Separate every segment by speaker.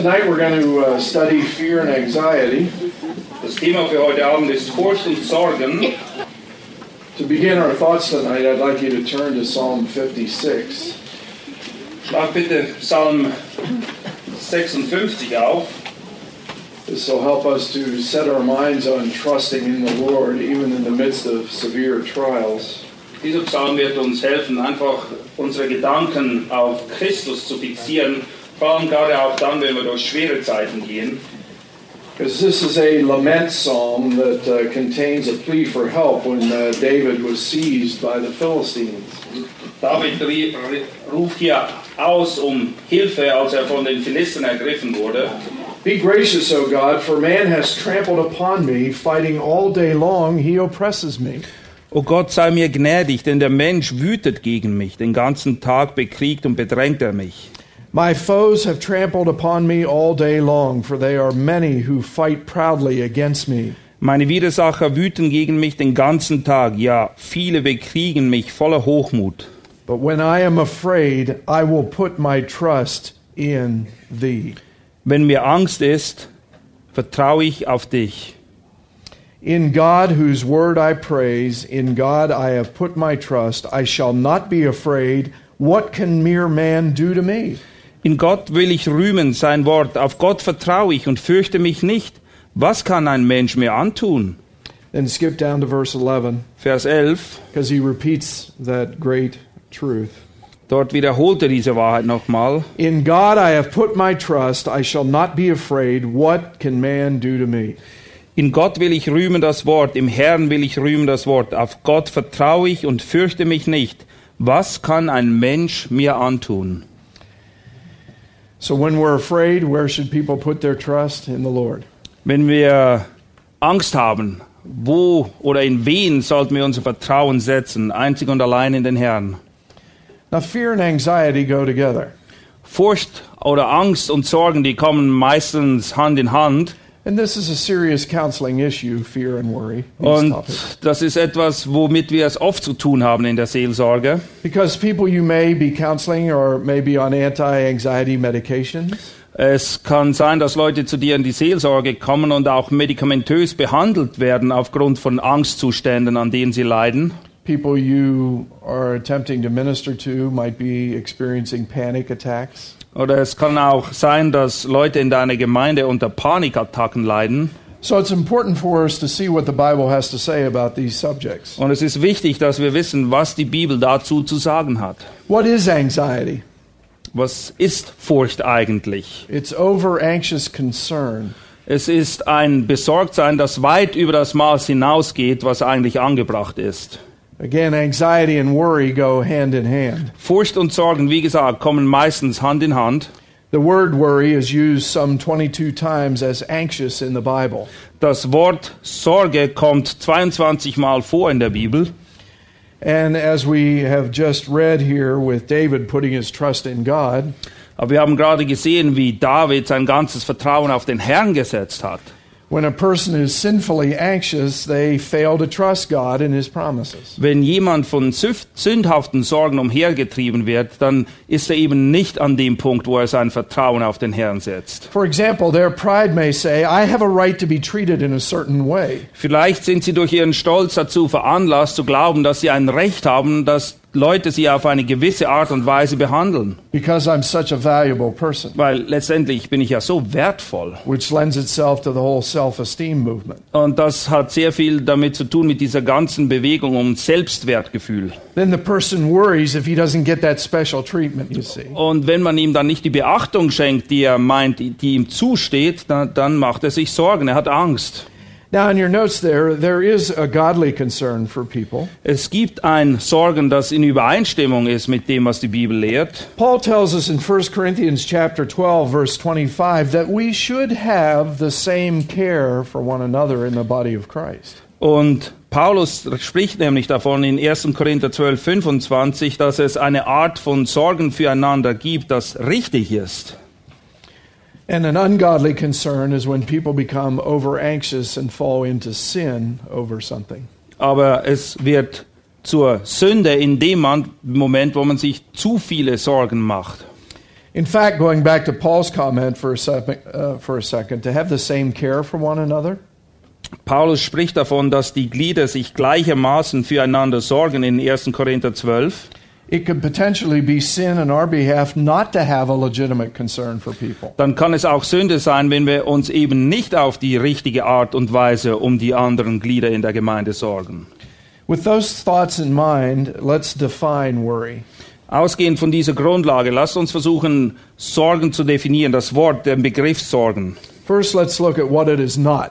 Speaker 1: Tonight we're going to uh, study fear and anxiety.
Speaker 2: Das Thema für heute Abend ist Furcht und Sorgen.
Speaker 1: To begin our thoughts tonight, I'd like you to turn to Psalm 56.
Speaker 2: Schlag bitte Psalm 56 auf.
Speaker 1: This will help us to set our minds on trusting in the Lord even in the midst of severe trials.
Speaker 2: Dieser Psalm wird uns helfen, einfach unsere Gedanken auf Christus zu fixieren, vor allem gerade auch dann, wenn wir durch schwere Zeiten gehen.
Speaker 1: Because this is a lament psalm that uh, contains a plea for help when uh, David was seized by the Philistines.
Speaker 2: David ruft hier aus um Hilfe, als er von den Philistern ergriffen wurde.
Speaker 1: Be gracious, O God, for man has trampled upon me, fighting all day long, he oppresses me.
Speaker 3: O Gott, sei mir gnädig, denn der Mensch wütet gegen mich, den ganzen Tag bekriegt und bedrängt er mich.
Speaker 1: My foes have trampled upon me all day long, for they are many who fight proudly against me.
Speaker 3: Meine Widersacher wüten gegen mich den ganzen Tag, ja, viele bekriegen mich voller Hochmut.
Speaker 1: But when I am afraid, I will put my trust in thee.
Speaker 3: Wenn mir Angst ist, vertraue ich auf dich.
Speaker 1: In God, whose word I praise, in God I have put my trust. I shall not be afraid. What can mere man do to me?
Speaker 3: In Gott will ich rühmen sein Wort, auf Gott vertraue ich und fürchte mich nicht. Was kann ein Mensch mir antun?
Speaker 1: Then skip down to verse 11,
Speaker 3: Vers 11,
Speaker 1: because he repeats that great truth.
Speaker 3: dort wiederholt er diese Wahrheit nochmal.
Speaker 1: In God I have put my trust. I shall not be afraid. What can man do to me?
Speaker 3: In Gott will ich rühmen das Wort, im Herrn will ich rühmen das Wort. Auf Gott vertraue ich und fürchte mich nicht. Was kann ein Mensch mir antun?
Speaker 1: So when we're afraid, where should people put their trust? In the Lord.
Speaker 3: Wenn wir äh, Angst haben, wo oder in wen sollten wir unser Vertrauen setzen? Einzig und allein in den Herrn.
Speaker 1: Now, fear and anxiety go together.
Speaker 3: Furcht oder Angst und Sorgen, die kommen meistens Hand in Hand.
Speaker 1: And this is a serious counseling issue, fear and worry. these
Speaker 3: Und das ist etwas, womit wir es oft zu tun haben in der Seelsorge.
Speaker 1: Because people you may be counseling or may be on anti anxiety medications.
Speaker 3: Es kann sein, dass Leute zu dir in die Seelsorge kommen und auch medikamentös behandelt werden aufgrund von Angstzuständen, an denen sie leiden.
Speaker 1: People you are attempting to minister to might be experiencing panic attacks.
Speaker 3: Oder es kann auch sein, dass Leute in deiner Gemeinde unter Panikattacken leiden.
Speaker 1: So it's important for us to see what the Bible has to say about these subjects.
Speaker 3: Und es ist wichtig, dass wir wissen, was die Bibel dazu zu sagen hat.
Speaker 1: What is anxiety?
Speaker 3: Was ist Furcht eigentlich?
Speaker 1: It's over anxious concern.
Speaker 3: Es ist ein Besorgtsein, das weit über das Maß hinausgeht, was eigentlich angebracht ist.
Speaker 1: Again, anxiety and worry go hand in hand.
Speaker 3: Furcht und Sorgen, wie gesagt, kommen meistens Hand in Hand.
Speaker 1: The word worry is used some 22 times as anxious in the Bible.
Speaker 3: Das Wort Sorge kommt 22 Mal vor in der Bibel.
Speaker 1: And as we have just read here with David putting his trust in God,
Speaker 3: Aber wir haben gerade gesehen, wie David sein ganzes Vertrauen auf den Herrn gesetzt hat.
Speaker 1: When a person is sinfully anxious, they fail to trust God and his promises.
Speaker 3: Wenn jemand von sündhaften Sorgen umhergetrieben wird, dann ist er eben nicht an dem Punkt, wo er sein Vertrauen auf den Herrn setzt.
Speaker 1: For example, their pride may say, I have a right to be treated in a certain way.
Speaker 3: Vielleicht sind sie durch ihren Stolz dazu veranlasst zu glauben, dass sie ein Recht haben, dass Leute sie auf eine gewisse Art und Weise behandeln.
Speaker 1: because I'm such a valuable person,
Speaker 3: Weil letztendlich bin ich ja so wertvoll.
Speaker 1: which lends itself to the whole self esteem movement.
Speaker 3: Und das hat sehr viel damit zu tun mit dieser ganzen Bewegung um Selbstwertgefühl.
Speaker 1: Then the person worries if he doesn't get that special treatment, you see.
Speaker 3: Und wenn man ihm dann nicht die Beachtung schenkt, die er meint, die die ihm zusteht, dann, dann macht er sich Sorgen, er hat Angst.
Speaker 1: Now, in your notes there, there is a godly concern for people.
Speaker 3: Es gibt ein Sorgen, das in Übereinstimmung ist mit dem, was die Bibel lehrt.
Speaker 1: Paul tells us in 1 Corinthians chapter 12 verse 25 that we should have the same care for one another in the body of Christ.
Speaker 3: Und Paulus spricht nämlich davon in 1. Korinther 12, 25, dass es eine Art von Sorgen füreinander gibt, das richtig ist.
Speaker 1: And an ungodly concern is when people become over anxious and fall into sin over something.
Speaker 3: Aber es wird zur Sünde in dem Moment, wo man sich zu viele Sorgen macht.
Speaker 1: In fact, going back to Paul's comment for a, sec- uh, for a second, to have the same care for one another,
Speaker 3: Paulus spricht davon, dass die Glieder sich gleichermaßen füreinander sorgen in 1. Korinther 12. Dann kann es auch Sünde sein, wenn wir uns eben nicht auf die richtige Art und Weise um die anderen Glieder in der Gemeinde sorgen.
Speaker 1: With those thoughts in mind, let's define worry.
Speaker 3: Ausgehend von dieser Grundlage, lasst uns versuchen, Sorgen zu definieren, das Wort, den Begriff Sorgen.
Speaker 1: First, let's look at what it is not.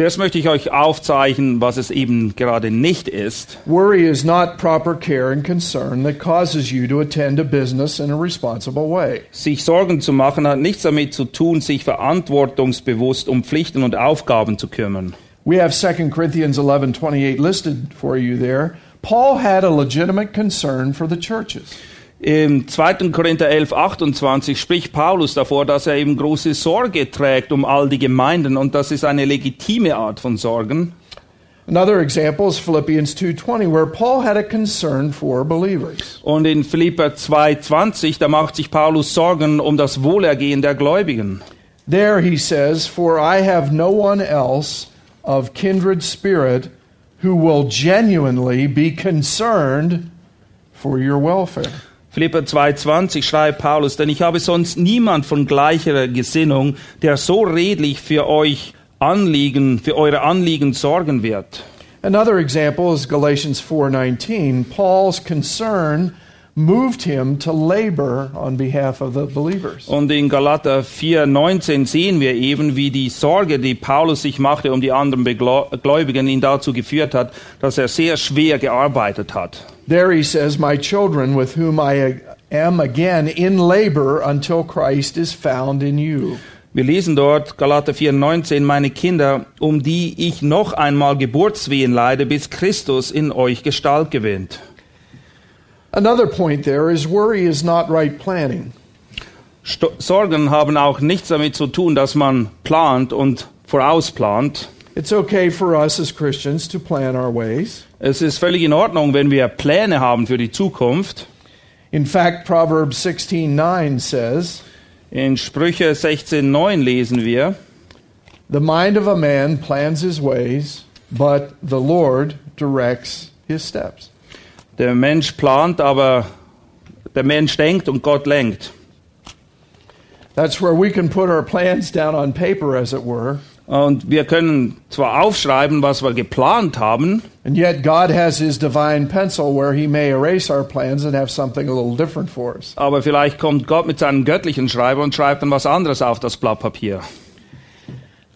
Speaker 3: Zuerst möchte ich euch aufzeichnen, was es eben gerade nicht ist.
Speaker 1: Worry is not proper care and concern that causes you to attend to business in a responsible way.
Speaker 3: Sich Sorgen zu machen hat nichts damit zu tun, sich verantwortungsbewusst um Pflichten und Aufgaben zu kümmern.
Speaker 1: We have 2 Corinthians 11:28 listed for you there. Paul had a legitimate concern for the churches.
Speaker 3: Im 2. Korinther 11, 28 spricht Paulus davor, dass er eben große Sorge trägt um all die Gemeinden und das ist eine legitime Art von Sorgen.
Speaker 1: Another example is Philippians 2:20 where Paul had a concern for believers.
Speaker 3: Und in Philipper 2,20, da macht sich Paulus Sorgen um das Wohlergehen der Gläubigen.
Speaker 1: There he says, "For I have no one else of kindred spirit who will genuinely be concerned for your welfare."
Speaker 3: Philipper 2,20 schreibt Paulus, denn ich habe sonst niemand von gleicher Gesinnung, der so redlich für euch Anliegen, für eure Anliegen sorgen wird.
Speaker 1: Another example is Galatians 4:19. Paul's concern moved him to labor on behalf of the believers.
Speaker 3: Und in Galater 4,19 sehen wir eben, wie die Sorge, die Paulus sich machte um die anderen Gläubigen, ihn dazu geführt hat, dass er sehr schwer gearbeitet hat.
Speaker 1: There he says, "My children with whom I am again in labor until Christ is found in you."
Speaker 3: Wir lesen dort Galater 4,19, meine Kinder, um die ich noch einmal Geburtswehen leide, bis Christus in euch Gestalt gewinnt.
Speaker 1: Another point there is worry is not right planning.
Speaker 3: Sto Sorgen haben auch nichts damit zu tun, dass man plant und vorausplant.
Speaker 1: It's okay for us as Christians to plan our ways.
Speaker 3: Es ist völlig in Ordnung, wenn wir Pläne haben für die Zukunft.
Speaker 1: In fact, Proverbs 16:9 says,
Speaker 3: In Sprüche 16,9 lesen wir,
Speaker 1: "The mind of a man plans his ways, but the Lord directs his steps."
Speaker 3: Der Mensch plant, aber der Mensch denkt und Gott lenkt.
Speaker 1: That's where we can put our plans down on paper as it were,
Speaker 3: Und wir können zwar aufschreiben, was wir geplant haben,
Speaker 1: and yet God has his divine pencil where he may erase our plans and have something a little different for us.
Speaker 3: aber vielleicht kommt Gott mit seinem göttlichen Schreiber und schreibt dann was anderes auf das Blatt Papier.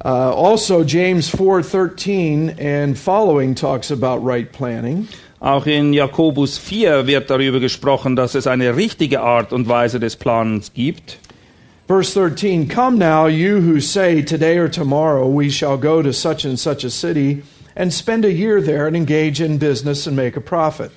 Speaker 1: Uh, also, James 4:13 and following talks about right planning.
Speaker 3: Auch in Jakobus 4 wird darüber gesprochen, dass es eine richtige Art und Weise des Planens gibt.
Speaker 1: Verse 13 Come now, you who say, Today or tomorrow we shall go to such and such a city and spend a year there and engage in business and make a profit.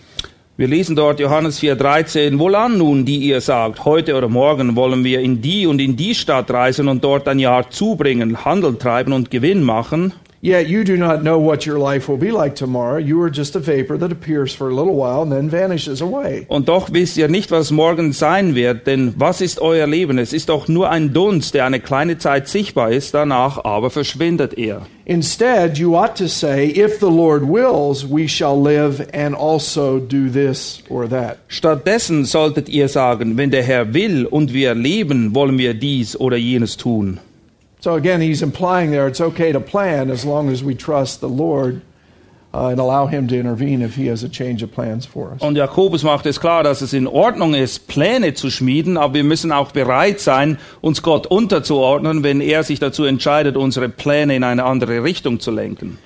Speaker 3: Wir lesen dort Johannes 4,13. Wohlan nun, die ihr sagt, heute oder morgen wollen wir in die und in die Stadt reisen und dort ein Jahr zubringen, Handel treiben und Gewinn machen.
Speaker 1: Yet you do not know what your life will be like tomorrow. You are just a vapor that appears for a little while and then vanishes away.
Speaker 3: Und doch wisst ihr nicht, was morgen sein wird, denn was ist euer Leben? Es ist doch nur ein Dunst, der eine kleine Zeit sichtbar ist, danach aber verschwindet er.
Speaker 1: Instead, you ought to say, If the Lord wills, we shall live and also do this or that.
Speaker 3: Stattdessen solltet ihr sagen, wenn der Herr will und wir leben, wollen wir dies oder jenes tun.
Speaker 1: So again, he's implying there it's okay to plan as long as we trust the Lord uh, and allow Him to intervene if He has a change of plans for us.
Speaker 3: Und Jakobus macht es klar, dass es in Ordnung ist, Pläne zu schmieden, aber wir müssen auch bereit sein, uns Gott unterzuordnen, wenn er sich dazu entscheidet, unsere Pläne in eine andere Richtung zu lenken.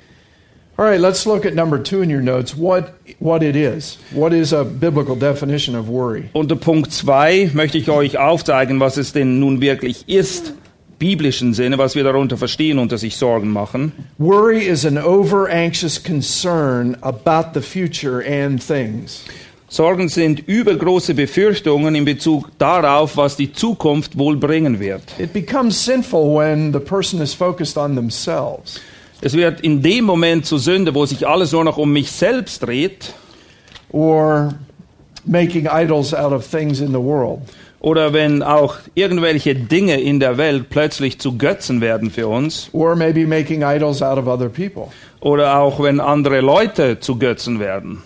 Speaker 1: All right, let's look at number two in your notes. What what it is? What is a biblical definition of worry?
Speaker 3: Unter Punkt 2 möchte ich euch aufzeigen, was es denn nun wirklich ist, biblischen Sinne, was wir darunter verstehen, unter sich Sorgen machen.
Speaker 1: Worry is an over anxious concern about the future and things.
Speaker 3: Sorgen sind übergroße Befürchtungen in Bezug darauf, was die Zukunft wohl bringen wird.
Speaker 1: It becomes sinful when the person is focused on themselves.
Speaker 3: Es wird in dem Moment zur Sünde, wo sich alles nur noch um mich selbst dreht,
Speaker 1: or making idols out of things in the world.
Speaker 3: Oder wenn auch irgendwelche Dinge in der Welt plötzlich zu Götzen werden für uns,
Speaker 1: Or maybe making idols out of other people.
Speaker 3: oder auch wenn andere Leute zu Götzen werden.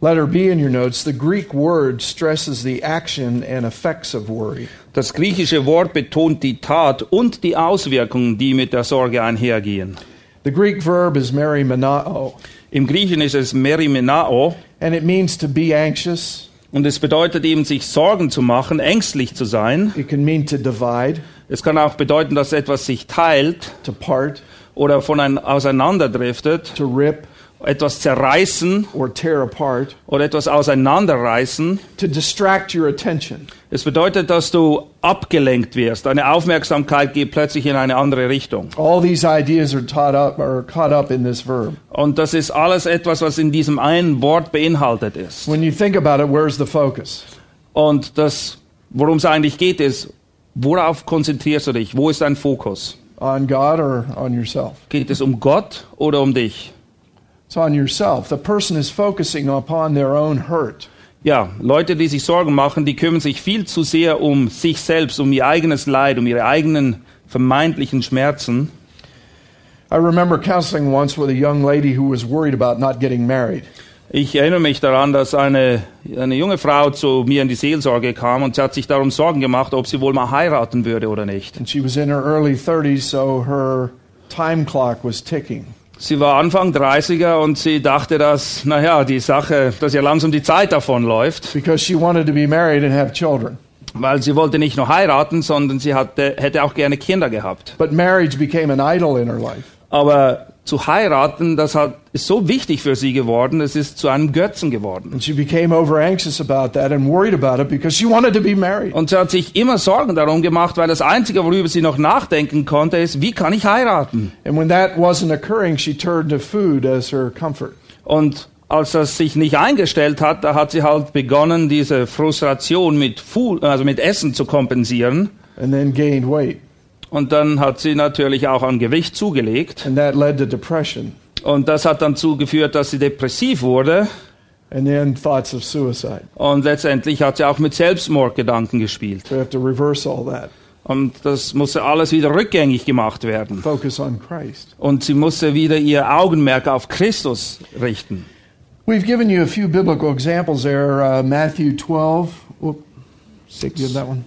Speaker 1: Letter B in your notes, the Greek word stresses the action and effects of worry.
Speaker 3: Das griechische Wort betont die Tat und die Auswirkungen, die mit der Sorge einhergehen.
Speaker 1: The Greek verb is merimenao,
Speaker 3: Im Griechischen ist es merimenao
Speaker 1: and it means to be anxious.
Speaker 3: Und es bedeutet eben, sich Sorgen zu machen, ängstlich zu sein.
Speaker 1: It can mean to divide,
Speaker 3: Es kann auch bedeuten, dass etwas sich teilt
Speaker 1: to part,
Speaker 3: oder von ein auseinanderdriftet,
Speaker 1: to rip,
Speaker 3: etwas zerreißen
Speaker 1: or tear apart,
Speaker 3: oder etwas auseinanderreißen.
Speaker 1: to distract your attention.
Speaker 3: Es bedeutet, dass du abgelenkt wirst. Deine Aufmerksamkeit geht plötzlich in eine andere Richtung.
Speaker 1: All these ideas are taught up or caught up in this verb.
Speaker 3: Und das ist alles etwas, was in diesem einen Wort beinhaltet ist.
Speaker 1: When you think about it, where's the focus?
Speaker 3: Und das, worum es eigentlich geht, ist, worauf konzentrierst du dich? Wo ist dein Fokus?
Speaker 1: On God or on yourself?
Speaker 3: Geht es um Gott oder um dich?
Speaker 1: On yourself. The person is focusing upon their own hurt.
Speaker 3: Ja, Leute, die sich Sorgen machen, die kümmern sich viel zu sehr um sich selbst, um ihr eigenes Leid, um ihre eigenen vermeintlichen Schmerzen.
Speaker 1: I remember counseling once with a young lady who was worried about not getting married.
Speaker 3: Ich erinnere mich daran, dass eine, eine junge Frau zu mir in die Seelsorge kam und sie hat sich darum Sorgen gemacht, ob sie wohl mal heiraten würde oder nicht.
Speaker 1: And she was in her early 30s, so her time clock was ticking.
Speaker 3: Sie war Anfang 30er und sie dachte, dass, naja, die Sache, dass ihr langsam die Zeit davon läuft,
Speaker 1: Because she wanted to be married and have children.
Speaker 3: weil sie wollte nicht nur heiraten, sondern sie hatte, hätte auch gerne Kinder gehabt.
Speaker 1: But marriage became an idol in her life.
Speaker 3: Aber zu heiraten, das hat, ist so wichtig für sie geworden, es ist zu einem Götzen geworden.
Speaker 1: And she became over anxious about that and worried about it because she wanted to be married.
Speaker 3: Und sie hat sich immer Sorgen darum gemacht, weil das Einzige, worüber sie noch nachdenken konnte, ist, wie kann ich heiraten?
Speaker 1: And when that wasn't occurring, she turned to food as her comfort.
Speaker 3: Und als das sich nicht eingestellt hat, da hat sie halt begonnen, diese Frustration mit, Food, also mit Essen zu kompensieren.
Speaker 1: and then gained weight.
Speaker 3: Und dann hat sie natürlich auch an Gewicht zugelegt.
Speaker 1: And that led to depression
Speaker 3: Und das hat dann zugeführt, dass sie depressiv wurde.
Speaker 1: and then thoughts of suicide.
Speaker 3: Und letztendlich hat sie auch mit Selbstmordgedanken gespielt.
Speaker 1: We have to reverse all that.
Speaker 3: Und das musste alles wieder rückgängig gemacht werden.
Speaker 1: Focus on Christ.
Speaker 3: Und sie musste wieder ihr Augenmerk auf Christus richten.
Speaker 1: We've given you a few biblical examples there. Uh, Matthew 12. Whoop, six. Have that one?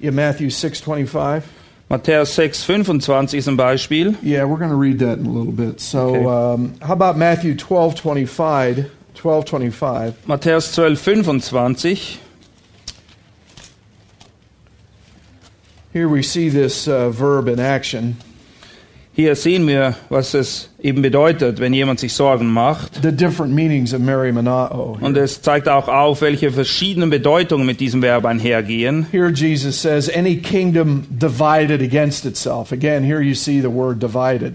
Speaker 1: Yeah, Matthew 6.25.
Speaker 3: Matthäus 6, 25 ist ein Beispiel.
Speaker 1: Yeah, we're going to read that in a little bit. So
Speaker 3: Okay.
Speaker 1: um, how about Matthew 12.25? 12.25.
Speaker 3: Matthäus 12, 25.
Speaker 1: Here we see this uh, verb in action.
Speaker 3: Hier sehen wir, was es eben bedeutet, wenn jemand sich Sorgen macht.
Speaker 1: The different meanings of Mary Manao.
Speaker 3: Und es zeigt auch auf, welche verschiedenen Bedeutungen mit diesem Verb einhergehen.
Speaker 1: Here Jesus says, any kingdom divided against itself. Again, here you see the word divided.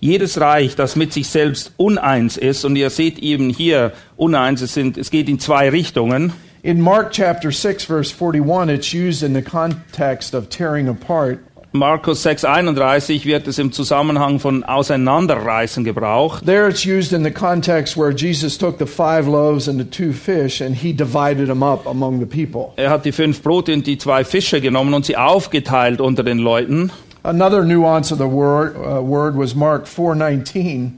Speaker 3: Jedes Reich, das mit sich selbst uneins ist, und ihr seht eben hier uneins, es, sind, es geht in zwei Richtungen.
Speaker 1: In Mark chapter 6, verse 41, it's used in the context of tearing apart.
Speaker 3: Markus 6, 31 wird es im Zusammenhang von Auseinanderreißen gebraucht.
Speaker 1: There it's used in the context where Jesus took the five loaves and the two fish and he divided them up among the people.
Speaker 3: Er hat die fünf Brote und die zwei Fische genommen und sie aufgeteilt unter den Leuten.
Speaker 1: Another nuance of the word, uh, word was Mark 4:19,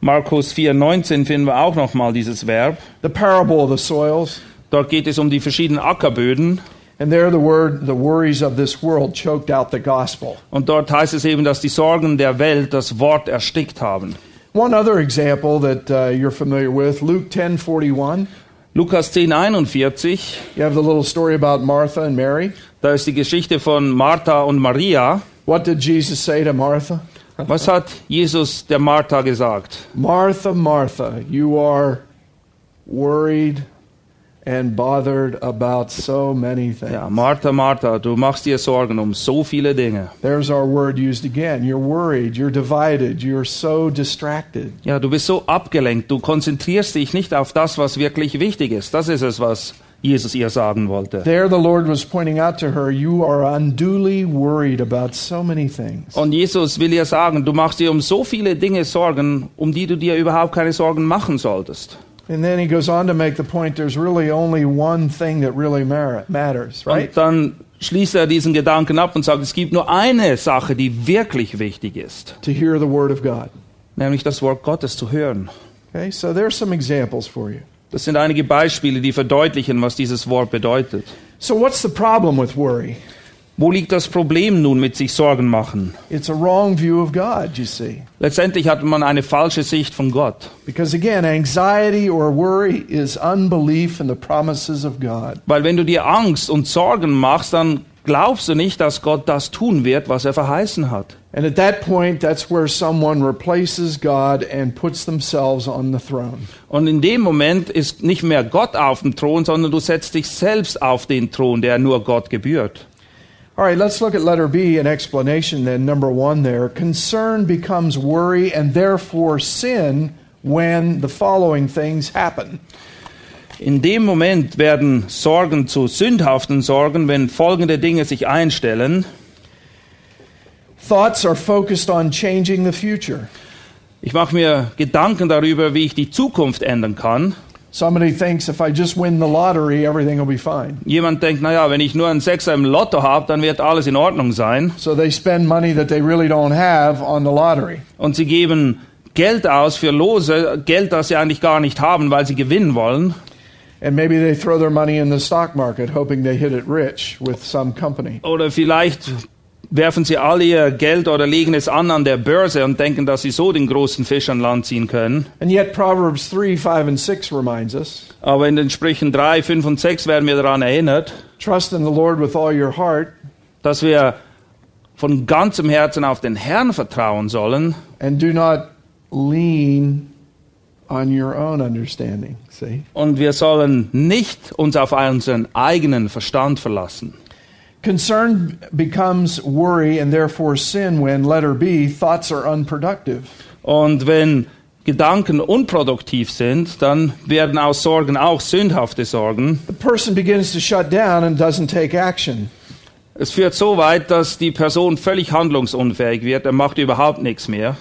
Speaker 3: Markus 4, 19 finden wir auch nochmal dieses Verb.
Speaker 1: the parable of the soils.
Speaker 3: Dort geht es um die verschiedenen Ackerböden.
Speaker 1: And there the word, the worries of this world choked out the gospel.
Speaker 3: Und dort heißt es eben, dass die Sorgen der Welt das Wort erstickt haben.
Speaker 1: One other example that uh, you're familiar with, Luke 10:41.
Speaker 3: Lukas 10, 41,
Speaker 1: You have the little story about Martha and Mary.
Speaker 3: da ist die Geschichte von Martha und Maria.
Speaker 1: What did Jesus say to Martha?
Speaker 3: Was hat Jesus der Martha gesagt?
Speaker 1: Martha, Martha, you are worried and bothered about so many things.
Speaker 3: Ja, Martha, Martha, du machst dir Sorgen um so viele Dinge.
Speaker 1: There's our word used again. You're worried, you're divided, you're so distracted.
Speaker 3: Ja, du bist so abgelenkt, du konzentrierst dich nicht auf das, was wirklich wichtig ist. Das ist es, was Jesus ihr sagen wollte.
Speaker 1: There, the Lord was pointing out to her, You are unduly worried about so many things.
Speaker 3: Und Jesus will ihr sagen, du machst dir um so viele Dinge Sorgen, um die du dir überhaupt keine Sorgen machen solltest.
Speaker 1: And then he goes on to make the point there's really only one thing that really matters, right?
Speaker 3: Und dann schließt er diesen Gedanken ab und sagt, es gibt nur eine Sache, die wirklich wichtig ist,
Speaker 1: To hear the word of God.
Speaker 3: nämlich das Wort Gottes zu hören.
Speaker 1: Okay, so there's some examples for you.
Speaker 3: Das sind einige Beispiele, die verdeutlichen, was dieses Wort bedeutet.
Speaker 1: So, what's the problem with worry?
Speaker 3: Wo liegt das Problem nun mit sich Sorgen machen?
Speaker 1: It's a wrong view of God, you see.
Speaker 3: Letztendlich hat man eine falsche Sicht von Gott.
Speaker 1: Because again, anxiety or worry is unbelief in the promises of God.
Speaker 3: Weil wenn du dir Angst und Sorgen machst, dann glaubst du nicht, dass Gott das tun wird, was er verheißen hat.
Speaker 1: And at that point, that's where someone replaces God and puts themselves on the throne.
Speaker 3: Und in dem Moment ist nicht mehr Gott auf dem Thron, sondern du setzt dich selbst auf den Thron, der nur Gott gebührt.
Speaker 1: All right, let's look at letter B, an explanation then. Number one there. Concern becomes worry and therefore sin when the following things happen.
Speaker 3: In dem Moment werden Sorgen zu sündhaften Sorgen, wenn folgende Dinge sich einstellen.
Speaker 1: Thoughts are focused on changing the future.
Speaker 3: Ich mache mir Gedanken darüber, wie ich die Zukunft ändern kann.
Speaker 1: Somebody thinks if I just win the lottery, everything will be fine.
Speaker 3: Jemand denkt, naja, wenn ich nur einen Sechser im Lotto habe, dann wird alles in Ordnung sein.
Speaker 1: So they spend money that they really don't have on the lottery.
Speaker 3: Und sie geben Geld aus für Lose, Geld, das sie eigentlich gar nicht haben, weil sie gewinnen wollen.
Speaker 1: And maybe they throw their money in the stock market hoping they hit it rich with some company.
Speaker 3: Oder vielleicht werfen sie all ihr Geld oder legen es an an der Börse und denken, dass sie so den großen Fisch an Land ziehen können.
Speaker 1: And yet Proverbs 3, 5, and 6 reminds us
Speaker 3: Aber in den Sprüchen 3, 5 und 6 werden wir daran erinnert,
Speaker 1: trust in the Lord with all your heart
Speaker 3: dass wir von ganzem Herzen auf den Herrn vertrauen sollen
Speaker 1: and do not lean on your own understanding. See?
Speaker 3: und wir sollen nicht uns auf unseren eigenen Verstand verlassen.
Speaker 1: Concern becomes worry and therefore sin when, letter B, thoughts are unproductive.
Speaker 3: Und wenn Gedanken unproduktiv sind, dann werden aus Sorgen auch sündhafte Sorgen.
Speaker 1: The person begins to shut down and doesn't take action.
Speaker 3: Es führt so weit, dass die Person völlig handlungsunfähig wird, er macht überhaupt nichts mehr.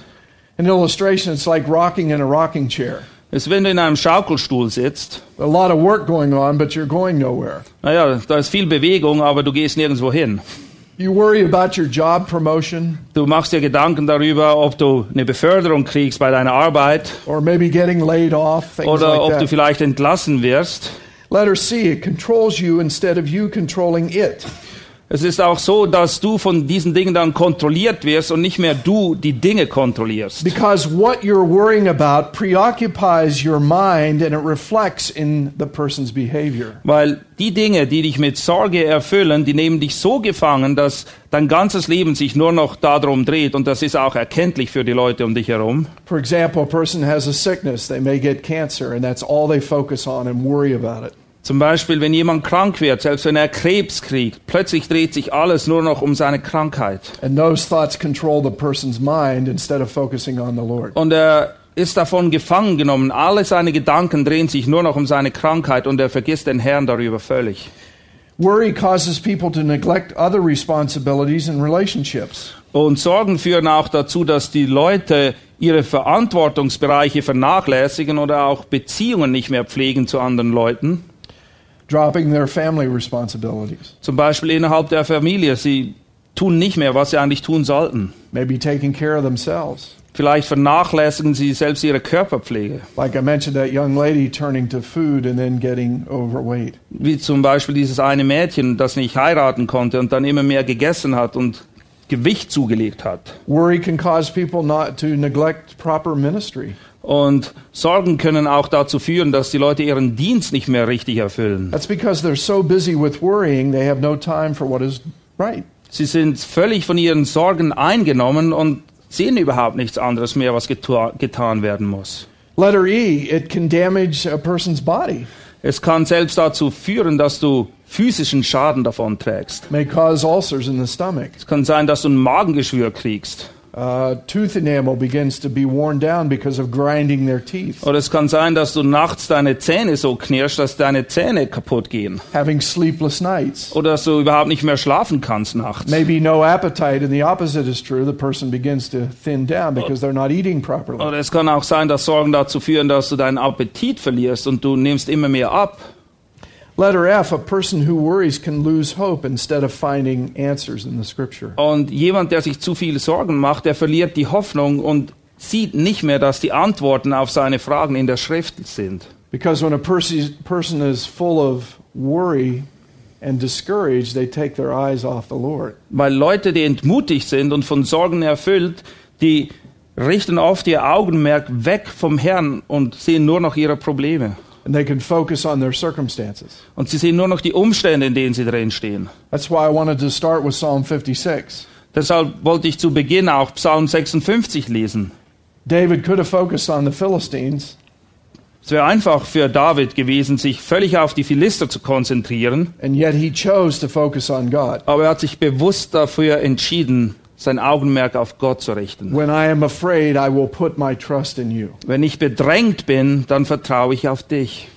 Speaker 1: An illustration, it's like rocking in a rocking chair.
Speaker 3: Es ist, wenn du in einem Schaukelstuhl sitzt.
Speaker 1: A lot of work going on, but you're going nowhere.
Speaker 3: Naja, da ist viel Bewegung, aber du gehst nirgendwo hin.
Speaker 1: You worry about your job promotion
Speaker 3: Du machst dir Gedanken darüber, ob du eine Beförderung kriegst bei deiner Arbeit
Speaker 1: or maybe getting laid off,
Speaker 3: oder ob
Speaker 1: like
Speaker 3: du
Speaker 1: that.
Speaker 3: vielleicht entlassen wirst.
Speaker 1: Letter C, it controls you instead of you controlling it.
Speaker 3: Es ist auch so, dass du von diesen Dingen dann kontrolliert wirst und nicht mehr du die Dinge kontrollierst.
Speaker 1: Because what you're worrying about preoccupies your mind and it reflects in the person's behavior.
Speaker 3: Weil die Dinge, die dich mit Sorge erfüllen, die nehmen dich so gefangen, dass dein ganzes Leben sich nur noch darum dreht und das ist auch erkenntlich für die Leute um dich herum.
Speaker 1: For example, a person has a sickness, they may get cancer, and that's all they focus on and worry about it.
Speaker 3: Zum Beispiel, wenn jemand krank wird, selbst wenn er Krebs kriegt, plötzlich dreht sich alles nur noch um seine Krankheit.
Speaker 1: And those thoughts control the person's mind instead of focusing on the Lord.
Speaker 3: Und er ist davon gefangen genommen. Alle seine Gedanken drehen sich nur noch um seine Krankheit und er vergisst den Herrn darüber völlig.
Speaker 1: Worry causes people to neglect other responsibilities and relationships.
Speaker 3: Und Sorgen führen auch dazu, dass die Leute ihre Verantwortungsbereiche vernachlässigen oder auch Beziehungen nicht mehr pflegen zu anderen Leuten.
Speaker 1: Dropping their family responsibilities,
Speaker 3: Zum Beispiel innerhalb der Familie. Sie tun nicht mehr, was sie eigentlich tun sollten.
Speaker 1: maybe taking care of themselves.
Speaker 3: Vielleicht vernachlässigen sie selbst ihre Körperpflege.
Speaker 1: Like I mentioned, that young lady turning to food and then getting overweight.
Speaker 3: Wie zum Beispiel dieses eine Mädchen, das nicht heiraten konnte und dann immer mehr gegessen hat und Gewicht zugelegt hat.
Speaker 1: Worry can cause people not to neglect proper ministry.
Speaker 3: Und Sorgen können auch dazu führen, dass die Leute ihren Dienst nicht mehr richtig erfüllen.
Speaker 1: That's because they're so busy with worrying, they have no time for what is right.
Speaker 3: Sie sind völlig von ihren Sorgen eingenommen und sehen überhaupt nichts anderes mehr, was getan, werden muss.
Speaker 1: Letter E, it can damage a person's body,
Speaker 3: Es kann selbst dazu führen, dass du physischen Schaden davon trägst.
Speaker 1: may cause ulcers in the stomach.
Speaker 3: Es kann sein, dass du ein Magengeschwür kriegst.
Speaker 1: Uh, tooth enamel begins to be worn down because of grinding their teeth.
Speaker 3: Oder es kann sein, dass du nachts deine Zähne so knirschst, dass deine Zähne kaputt gehen.
Speaker 1: Having sleepless nights.
Speaker 3: Oder dass du überhaupt nicht mehr schlafen kannst nachts.
Speaker 1: Maybe no appetite, and the opposite is true. The person begins to thin down because they're not eating properly.
Speaker 3: Oder es kann auch sein, dass Sorgen dazu führen, dass du deinen Appetit verlierst und du nimmst immer mehr ab.
Speaker 1: Letter F, a person who worries can lose hope instead of finding answers in the scripture.
Speaker 3: Und jemand, der sich zu viel Sorgen macht, der verliert die Hoffnung und sieht nicht mehr, dass die Antworten auf seine Fragen in der Schrift sind.
Speaker 1: Because when a person is full of worry and discouraged, they take their eyes off the Lord.
Speaker 3: Weil Leute, die entmutigt sind und von Sorgen erfüllt, die richten oft ihr Augenmerk weg vom Herrn und sehen nur noch ihre Probleme.
Speaker 1: And they can focus on their circumstances.
Speaker 3: Und sie sehen nur noch die Umstände, in denen sie drin stehen.
Speaker 1: That's why I wanted to start with Psalm 56.
Speaker 3: Deshalb wollte ich zu Beginn auch Psalm 56 lesen.
Speaker 1: David could have focused on the Philistines,
Speaker 3: Es wäre einfach für David gewesen, sich völlig auf die Philister zu konzentrieren,
Speaker 1: and yet he chose to focus on God.
Speaker 3: aber er hat sich bewusst dafür entschieden, sein Augenmerk auf Gott zu richten.
Speaker 1: When I am afraid, I will put my trust in you.
Speaker 3: Wenn ich bedrängt bin, dann vertraue ich auf dich.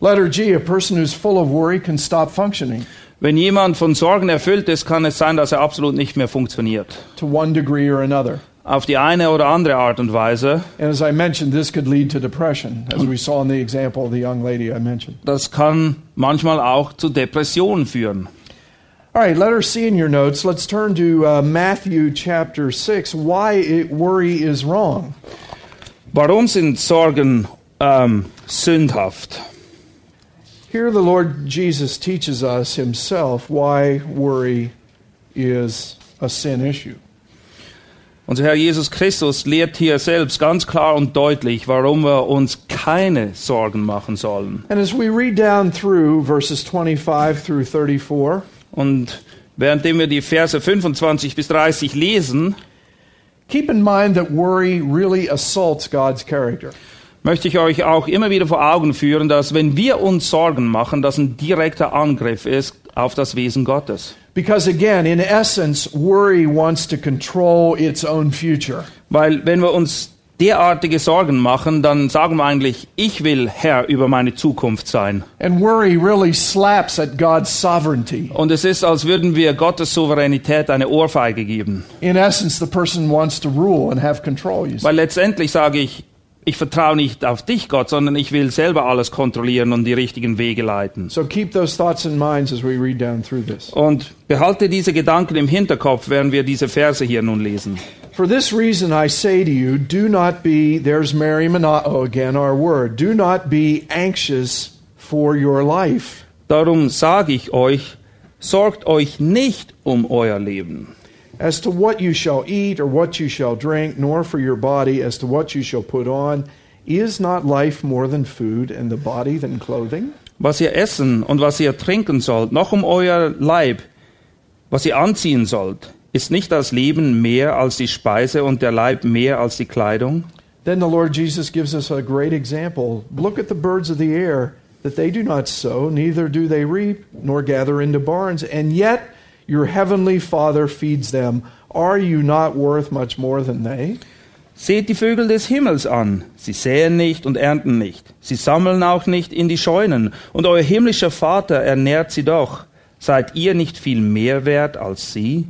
Speaker 1: Letter G, a person who's full of worry can stop functioning
Speaker 3: Wenn jemand von Sorgen erfüllt ist, kann es sein, dass er absolut nicht mehr funktioniert.
Speaker 1: to one degree or another.
Speaker 3: Auf die eine oder andere Art und Weise.
Speaker 1: And as I mentioned, this could lead to depression, as we saw in the example of the young lady I mentioned.
Speaker 3: Das kann manchmal auch zu Depressionen führen.
Speaker 1: All right, letter C in your notes. Let's turn to uh, Matthew chapter 6. Why it, worry is wrong.
Speaker 3: Warum sind Sorgen ähm, sündhaft?
Speaker 1: Here, the Lord Jesus teaches us himself why worry is a sin issue.
Speaker 3: Unser Herr Jesus Christus lehrt hier selbst ganz klar und deutlich, warum wir uns keine Sorgen machen sollen.
Speaker 1: And as we read down through verses 25 through 34,
Speaker 3: Und währenddem wir die Verse 25 bis 30 lesen,
Speaker 1: keep in mind that worry really assaults God's character.
Speaker 3: möchte ich euch auch immer wieder vor Augen führen, dass wenn wir uns Sorgen machen, das ein direkter Angriff ist auf das Wesen Gottes.
Speaker 1: Because again, in essence, worry wants to control its own future.
Speaker 3: Weil wenn wir uns derartige Sorgen machen, dann sagen wir eigentlich, ich will Herr über meine Zukunft sein.
Speaker 1: And worry really slaps at God's sovereignty.
Speaker 3: Und es ist, als würden wir Gottes Souveränität eine Ohrfeige geben.
Speaker 1: In essence, the person wants to rule and have control. You see.
Speaker 3: Weil letztendlich sage ich, ich vertraue nicht auf dich, Gott, sondern ich will selber alles kontrollieren und die richtigen Wege leiten.
Speaker 1: So keep those thoughts in mind as we read down through this.
Speaker 3: Und behalte diese Gedanken im Hinterkopf, während wir diese Verse hier nun lesen.
Speaker 1: For this reason, I say to you, do not be, there's Mary Manao again, our word, do not be anxious for your life.
Speaker 3: Darum sage ich euch, sorgt euch nicht um euer Leben,
Speaker 1: as to what you shall eat or what you shall drink, nor for your body as to what you shall put on. Is not life more than food, and the body than clothing?
Speaker 3: was ihr essen und was ihr trinken sollt, noch um euer Leib, was ihr anziehen sollt. Ist nicht das Leben mehr als die Speise und der Leib mehr als die Kleidung?
Speaker 1: Then the Lord Jesus gives us a great example. Look at the birds of the air, that they do not sow, neither do they reap, nor gather into barns, and yet your heavenly Father feeds them. Are you not worth much more than they?
Speaker 3: Seht die Vögel des Himmels an. Sie säen nicht und ernten nicht. Sie sammeln auch nicht in die Scheunen. Und euer himmlischer Vater ernährt sie doch. Seid ihr nicht viel mehr wert als sie?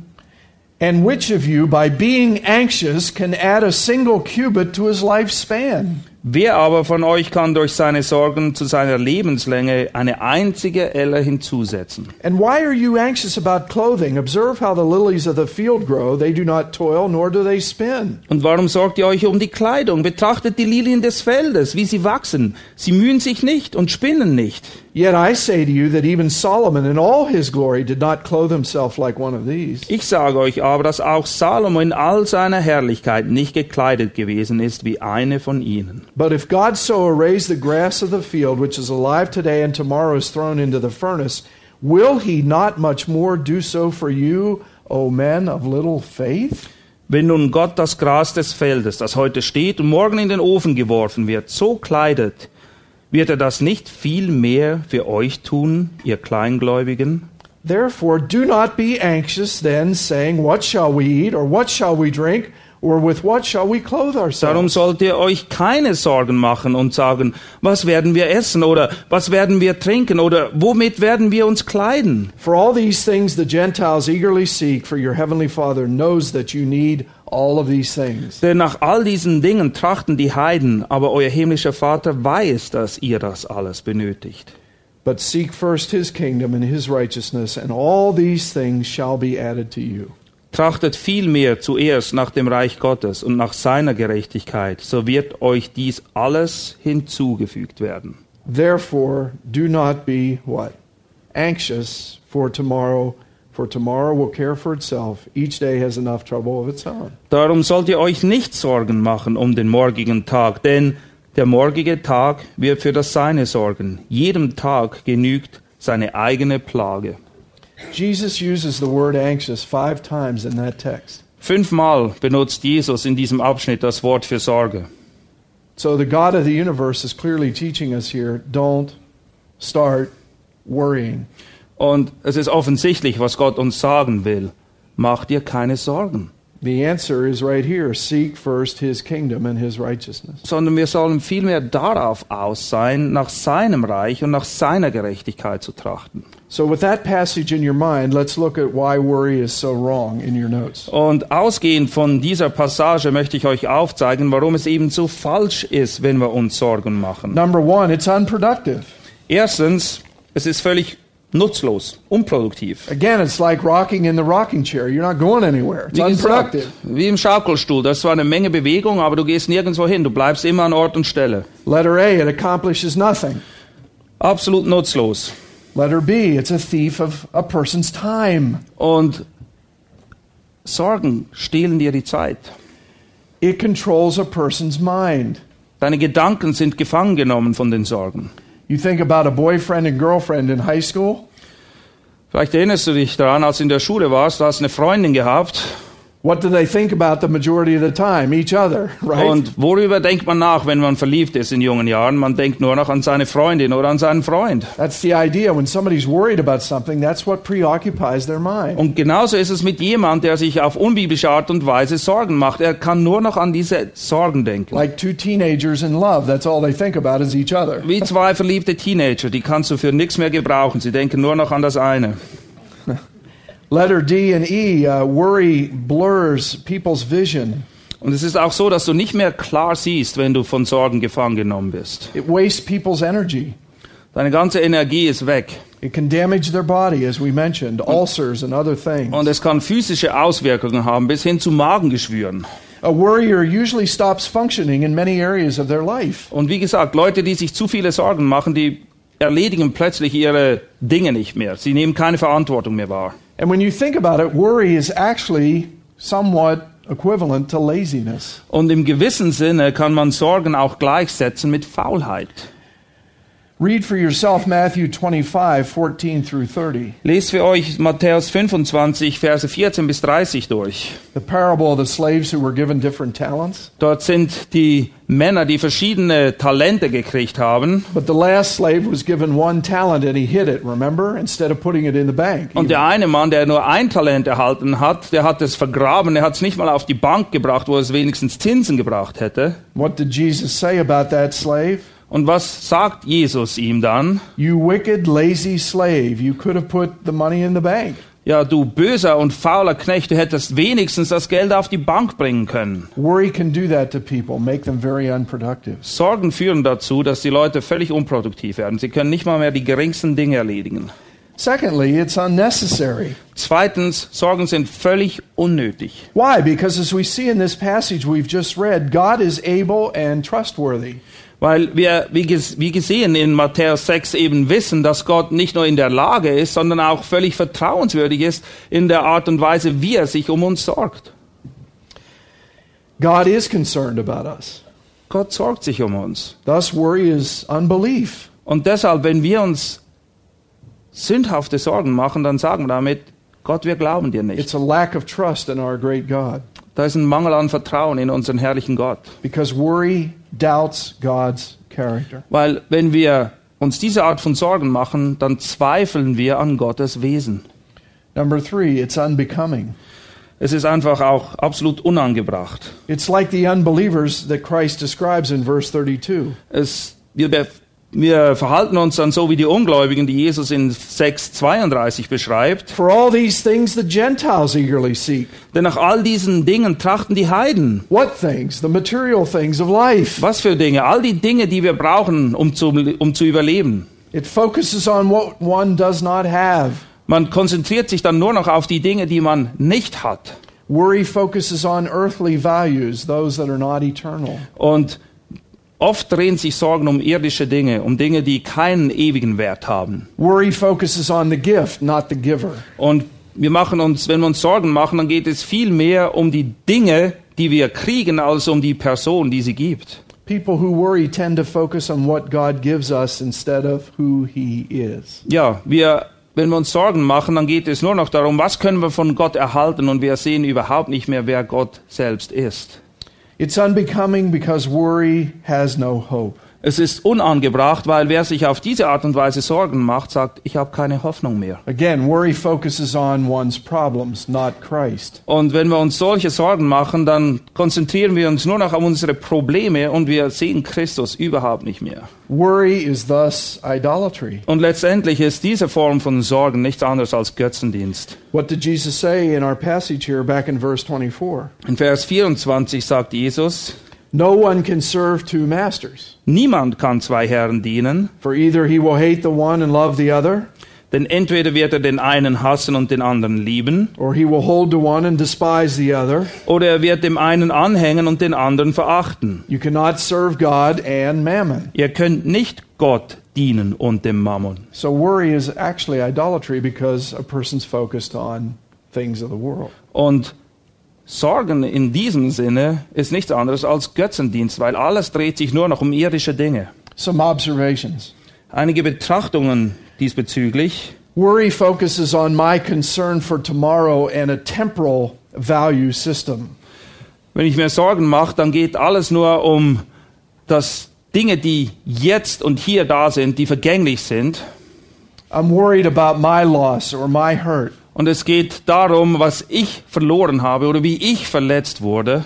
Speaker 1: And which of you, by being anxious, can add a single cubit to his lifespan?
Speaker 3: Wer aber von euch kann durch seine Sorgen zu seiner Lebenslänge eine einzige Elle hinzusetzen?
Speaker 1: And why are you anxious about clothing? Observe how the lilies of the field grow. They do not toil, nor do they spin.
Speaker 3: Und warum sorgt ihr euch um die Kleidung? Betrachtet die Lilien des Feldes, wie sie wachsen. Sie mühen sich nicht und spinnen nicht.
Speaker 1: Yet I say to you that even Solomon in all his glory did not clothe himself like one of these.
Speaker 3: Ich sage euch aber, dass auch Salomo in all seiner Herrlichkeit nicht gekleidet gewesen ist wie eine von ihnen.
Speaker 1: But if God so arrays the grass of the field, which is alive today and tomorrow is thrown into the furnace, will he not much more do so for you, O men of little faith?
Speaker 3: Wenn nun Gott das Gras des Feldes, das heute steht und morgen in den Ofen geworfen wird, so kleidet, wird er das nicht viel mehr für euch tun, ihr Kleingläubigen?
Speaker 1: Therefore, do not be anxious then, saying, What shall we eat, or what shall we drink, or with what shall we clothe
Speaker 3: Darum sollt ihr euch keine Sorgen machen und sagen, was werden wir essen oder was werden wir trinken oder womit werden wir uns kleiden?
Speaker 1: For all these things the Gentiles eagerly seek, for your heavenly Father knows that you need all of these things.
Speaker 3: Denn nach all diesen Dingen trachten die Heiden, aber euer himmlischer Vater weiß, dass ihr das alles benötigt.
Speaker 1: But seek first his kingdom and his righteousness, and all these things shall be added to you.
Speaker 3: Trachtet vielmehr zuerst nach dem Reich Gottes und nach seiner Gerechtigkeit, so wird euch dies alles hinzugefügt werden.
Speaker 1: Therefore, do not be what? Anxious for tomorrow, for tomorrow will care for itself. Each day has enough trouble of its own.
Speaker 3: Darum sollt ihr euch nicht Sorgen machen um den morgigen Tag, denn der morgige Tag wird für das Seine sorgen. Jedem Tag genügt seine eigene Plage.
Speaker 1: Jesus uses the word anxious five times in that text.
Speaker 3: Fünfmal benutzt Jesus in diesem Abschnitt das Wort für Sorge.
Speaker 1: So the God of the universe is clearly teaching us here don't start worrying.
Speaker 3: Und es ist offensichtlich, was Gott uns sagen will. Mach dir keine Sorgen,
Speaker 1: The answer is right here seek first his kingdom and his righteousness.
Speaker 3: sondern wir sollen vielmehr darauf aus sein, nach seinem Reich und nach seiner Gerechtigkeit zu trachten.
Speaker 1: So, with that passage in your mind, let's look at why worry is so wrong in your notes.
Speaker 3: Und ausgehend von dieser Passage möchte ich euch aufzeigen, warum es eben so falsch ist, wenn wir uns Sorgen machen.
Speaker 1: Number one, it's unproductive.
Speaker 3: Erstens, es ist völlig nutzlos, unproduktiv.
Speaker 1: Again, it's like rocking in the rocking chair. You're not going anywhere. It's
Speaker 3: Wie gesagt,
Speaker 1: unproductive.
Speaker 3: wie im Schaukelstuhl. Das zwar eine Menge Bewegung, aber du gehst nirgendwo hin. Du bleibst immer an Ort und Stelle.
Speaker 1: Letter A, it accomplishes nothing.
Speaker 3: Absolut nutzlos.
Speaker 1: Letter B, it's a thief of a person's time.
Speaker 3: Und Sorgen stehlen dir die Zeit.
Speaker 1: It controls a person's mind.
Speaker 3: Deine Gedanken sind gefangen genommen von den Sorgen.
Speaker 1: You think about a boyfriend and girlfriend in high school.
Speaker 3: Vielleicht erinnerst du dich daran, als du in der Schule warst, du hast eine Freundin gehabt.
Speaker 1: What do they think about the majority of the time? Each other, right?
Speaker 3: Und worüber denkt man nach, wenn man verliebt ist in jungen Jahren? Man denkt nur noch an seine Freundin oder an seinen Freund.
Speaker 1: That's the idea. When somebody's worried about something, that's what preoccupies their mind.
Speaker 3: Und genauso ist es mit jemand, der sich auf unbiblische Art und Weise Sorgen macht. Er kann nur noch an diese Sorgen denken.
Speaker 1: Like two teenagers in love, that's all they think about is each other.
Speaker 3: Wie zwei verliebte Teenager, die kannst du für nichts mehr gebrauchen. Sie denken nur noch an das eine.
Speaker 1: Letter D and E, uh, worry blurs people's vision.
Speaker 3: Und es ist auch so, dass du nicht mehr klar siehst, wenn du von Sorgen gefangen genommen bist.
Speaker 1: It wastes people's energy.
Speaker 3: Deine ganze Energie ist weg.
Speaker 1: It can damage their body, as we mentioned, ulcers and other things.
Speaker 3: Und es kann physische Auswirkungen haben, bis hin zu Magengeschwüren.
Speaker 1: A worrier usually stops functioning in many areas of their life.
Speaker 3: Und wie gesagt, Leute, die sich zu viele Sorgen machen, die erledigen plötzlich ihre Dinge nicht mehr. Sie nehmen keine Verantwortung mehr wahr.
Speaker 1: And when you think about it, worry is actually somewhat equivalent to laziness.
Speaker 3: Und im gewissen Sinne kann man Sorgen auch gleichsetzen mit Faulheit.
Speaker 1: Read for yourself Matthew 25, 14 through 30.
Speaker 3: Lest für euch Matthäus 25, Verse 14 bis 30 durch.
Speaker 1: The parable of the slaves who were given different talents.
Speaker 3: Dort sind die Männer, die verschiedene Talente gekriegt haben.
Speaker 1: But the last slave was given one talent and he hid it, remember? Instead of putting it in the bank.
Speaker 3: Und der eine Mann, der nur ein Talent erhalten hat, der hat es vergraben, er hat es nicht mal auf die Bank gebracht, wo es wenigstens Zinsen gebracht hätte.
Speaker 1: What did Jesus say about that slave?
Speaker 3: Und was sagt Jesus ihm dann?
Speaker 1: You wicked, lazy slave. You could have put the money in the bank.
Speaker 3: Ja, du böser und fauler Knecht, du hättest wenigstens das Geld auf die Bank bringen können.
Speaker 1: Worry can do that to people, make them very unproductive.
Speaker 3: Sorgen führen dazu, dass die Leute völlig unproduktiv werden. Sie können nicht mal mehr die geringsten Dinge erledigen.
Speaker 1: Secondly, it's unnecessary.
Speaker 3: Zweitens, Sorgen sind völlig unnötig.
Speaker 1: Why? Because as we see in this passage we've just read, God is able and trustworthy.
Speaker 3: Weil wir, wie, ges wie gesehen, in Matthäus 6 eben wissen, dass Gott nicht nur in der Lage ist, sondern auch völlig vertrauenswürdig ist in der Art und Weise, wie er sich um uns sorgt.
Speaker 1: God is concerned about us.
Speaker 3: Gott sorgt sich um uns.
Speaker 1: Thus, worry is unbelief.
Speaker 3: Und deshalb, wenn wir uns sündhafte Sorgen machen, dann sagen wir damit, Gott, wir glauben dir nicht.
Speaker 1: It's a lack of trust in our great God.
Speaker 3: Da ist ein Mangel an Vertrauen in unseren herrlichen Gott.
Speaker 1: Because worry doubts God's character.
Speaker 3: Weil wenn wir uns diese Art von Sorgen machen, dann zweifeln wir an Gottes Wesen.
Speaker 1: Number three, it's unbecoming.
Speaker 3: Es ist einfach auch absolut unangebracht.
Speaker 1: It's like the unbelievers that Christ describes in verse 32.
Speaker 3: Es, wir, wir verhalten uns dann so wie die Ungläubigen, die Jesus in 6,32 beschreibt.
Speaker 1: For all these things the Gentiles eagerly seek.
Speaker 3: Denn nach all diesen Dingen trachten die Heiden.
Speaker 1: What things? The material things of life.
Speaker 3: Was für Dinge? All die Dinge, die wir brauchen, um zu, um zu überleben.
Speaker 1: It focuses on what one does not have.
Speaker 3: Man konzentriert sich dann nur noch auf die Dinge, die man nicht hat.
Speaker 1: Worry focuses on earthly values, those that are not eternal.
Speaker 3: Und oft drehen sich Sorgen um irdische Dinge, um Dinge, die keinen ewigen Wert haben.
Speaker 1: Worry focuses on the gift, not the giver.
Speaker 3: Und wir machen uns, wenn wir uns Sorgen machen, dann geht es viel mehr um die Dinge, die wir kriegen, als um die Person, die sie gibt.
Speaker 1: People who worry tend to focus on what God gives us instead of who He is.
Speaker 3: Ja, wir, wenn wir uns Sorgen machen, dann geht es nur noch darum, was können wir von Gott erhalten und wir sehen überhaupt nicht mehr, wer Gott selbst ist.
Speaker 1: It's unbecoming because worry has no hope.
Speaker 3: Es ist unangebracht, weil wer sich auf diese Art und Weise Sorgen macht, sagt, ich habe keine Hoffnung mehr.
Speaker 1: Again, worry focuses on one's problems, not Christ.
Speaker 3: Und wenn wir uns solche Sorgen machen, dann konzentrieren wir uns nur noch auf unsere Probleme und wir sehen Christus überhaupt nicht mehr.
Speaker 1: Worry is thus idolatry.
Speaker 3: Und letztendlich ist diese Form von Sorgen nichts anderes als Götzendienst.
Speaker 1: What did Jesus say in our passage here back in verse 24?
Speaker 3: In Vers 24 sagt Jesus,
Speaker 1: No one can serve two masters,
Speaker 3: niemand kann zwei Herren dienen,
Speaker 1: for either he will hate the one and love the other,
Speaker 3: denn entweder wird er den einen hassen und den anderen lieben,
Speaker 1: or he will hold to one and despise the other.
Speaker 3: oder er wird dem einen anhängen und den anderen verachten.
Speaker 1: You cannot serve God and mammon.
Speaker 3: Ihr könnt nicht Gott dienen und dem Mammon.
Speaker 1: So worry is actually idolatry because a person's focused on things of the world.
Speaker 3: Und Sorgen in diesem Sinne ist nichts anderes als Götzendienst, weil alles dreht sich nur noch um irdische Dinge.
Speaker 1: Some observations.
Speaker 3: Einige Betrachtungen diesbezüglich.
Speaker 1: Worry focuses on my concern for tomorrow and a temporal value system.
Speaker 3: Wenn ich mir Sorgen mache, dann geht alles nur um das Dinge, die jetzt und hier da sind, die vergänglich sind.
Speaker 1: I'm worried about my loss or my hurt
Speaker 3: Und es geht darum, was ich verloren habe oder wie ich verletzt wurde.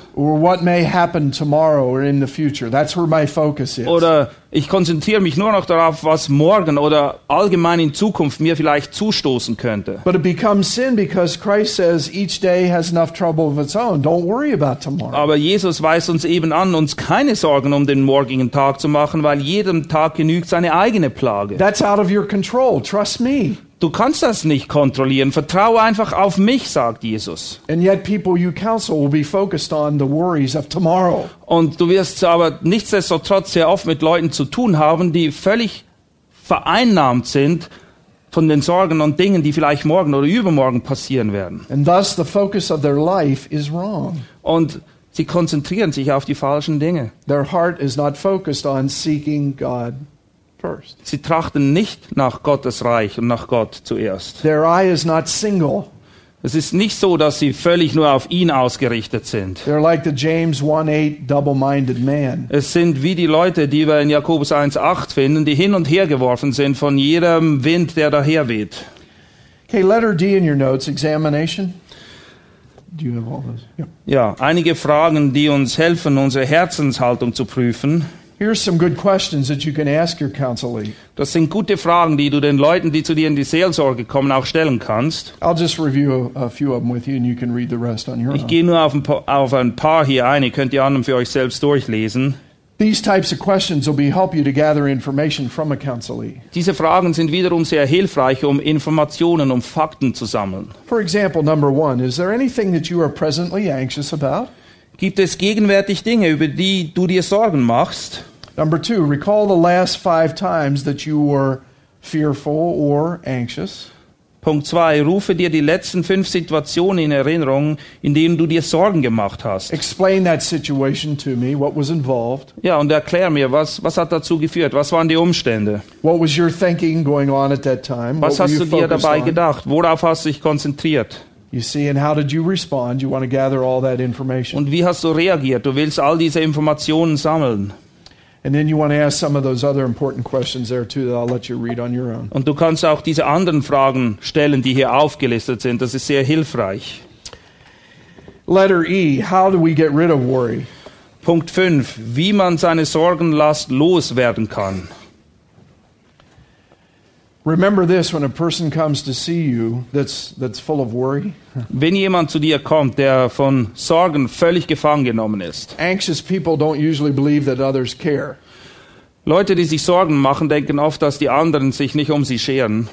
Speaker 3: Oder ich konzentriere mich nur noch darauf, was morgen oder allgemein in Zukunft mir vielleicht zustoßen könnte.
Speaker 1: But it becomes sin because Christ says each day has enough trouble of its own. Don't worry about tomorrow.
Speaker 3: Aber Jesus weist uns eben an, uns keine Sorgen um den morgigen Tag zu machen, weil jedem Tag genügt seine eigene Plage.
Speaker 1: That's out of your control. Trust me.
Speaker 3: Du kannst das nicht kontrollieren. Vertraue einfach auf mich, sagt Jesus.
Speaker 1: And yet, people you counsel will be focused on the worries of tomorrow.
Speaker 3: Und du wirst aber nichtsdestotrotz sehr oft mit Leuten zu tun haben, die völlig vereinnahmt sind von den Sorgen und Dingen, die vielleicht morgen oder übermorgen passieren werden.
Speaker 1: And thus, the focus of their life is wrong.
Speaker 3: Und sie konzentrieren sich auf die falschen Dinge.
Speaker 1: Their heart is not focused on seeking God first.
Speaker 3: Sie trachten nicht nach Gottes Reich und nach Gott zuerst.
Speaker 1: Their eye is not single.
Speaker 3: Es ist nicht so, dass sie völlig nur auf ihn ausgerichtet sind.
Speaker 1: They're like the James 1 8 double minded man.
Speaker 3: Es sind wie die Leute, die wir in Jakobus 1,8 finden, die hin und her geworfen sind von jedem Wind, der daher weht.
Speaker 1: Okay, letter D in your notes examination. Do you have all those? Yep.
Speaker 3: Ja, einige Fragen, die uns helfen, unsere Herzenshaltung zu prüfen.
Speaker 1: Here's some good questions that you can ask your counselee.
Speaker 3: Das sind gute Fragen, die du den Leuten, die zu dir in die Seelsorge kommen, auch stellen kannst.
Speaker 1: I'll just review a, a few of them with you, and you can read the rest on your
Speaker 3: Ich gehe nur auf ein, paar, auf ein paar hier ein, ihr könnt die anderen für euch selbst durchlesen.
Speaker 1: These types of questions will be help you to gather information from a counselee.
Speaker 3: Diese Fragen sind wiederum sehr hilfreich, um Informationen, um Fakten zu sammeln.
Speaker 1: For example, number one, is there anything that you are presently anxious about?
Speaker 3: Gibt es gegenwärtig Dinge, über die du dir Sorgen machst?
Speaker 1: Number two, recall the last five times that you were fearful or anxious.
Speaker 3: Punkt 2. Rufe dir die letzten fünf Situationen in Erinnerung, in denen du dir Sorgen gemacht hast.
Speaker 1: Explain that situation to me, what was involved.
Speaker 3: Ja, und erklär mir, was, was hat dazu geführt? Was waren die Umstände?
Speaker 1: What was your thinking going on at that time?
Speaker 3: Was
Speaker 1: what
Speaker 3: hast du dir dabei
Speaker 1: on?
Speaker 3: gedacht? Worauf hast du dich konzentriert?
Speaker 1: You see, and how did you respond? You want to gather all that information.
Speaker 3: Und wie hast du reagiert? Du willst all diese Informationen sammeln.
Speaker 1: And then you want to ask some of those other important questions there too that I'll let you read on your own.
Speaker 3: Und du kannst auch diese anderen Fragen stellen, die hier aufgelistet sind. Das ist sehr hilfreich.
Speaker 1: Letter E, how do we get rid of worry?
Speaker 3: Punkt 5. Wie man seine Sorgenlast loswerden kann.
Speaker 1: Remember this when a person comes to see you that's that's full of worry.
Speaker 3: Wenn jemand zu dir kommt, der von Sorgen völlig gefangen genommen ist.
Speaker 1: Anxious people don't usually believe that others care.
Speaker 3: Leute, die sich Sorgen machen, denken oft, dass die anderen sich nicht um sie scheren.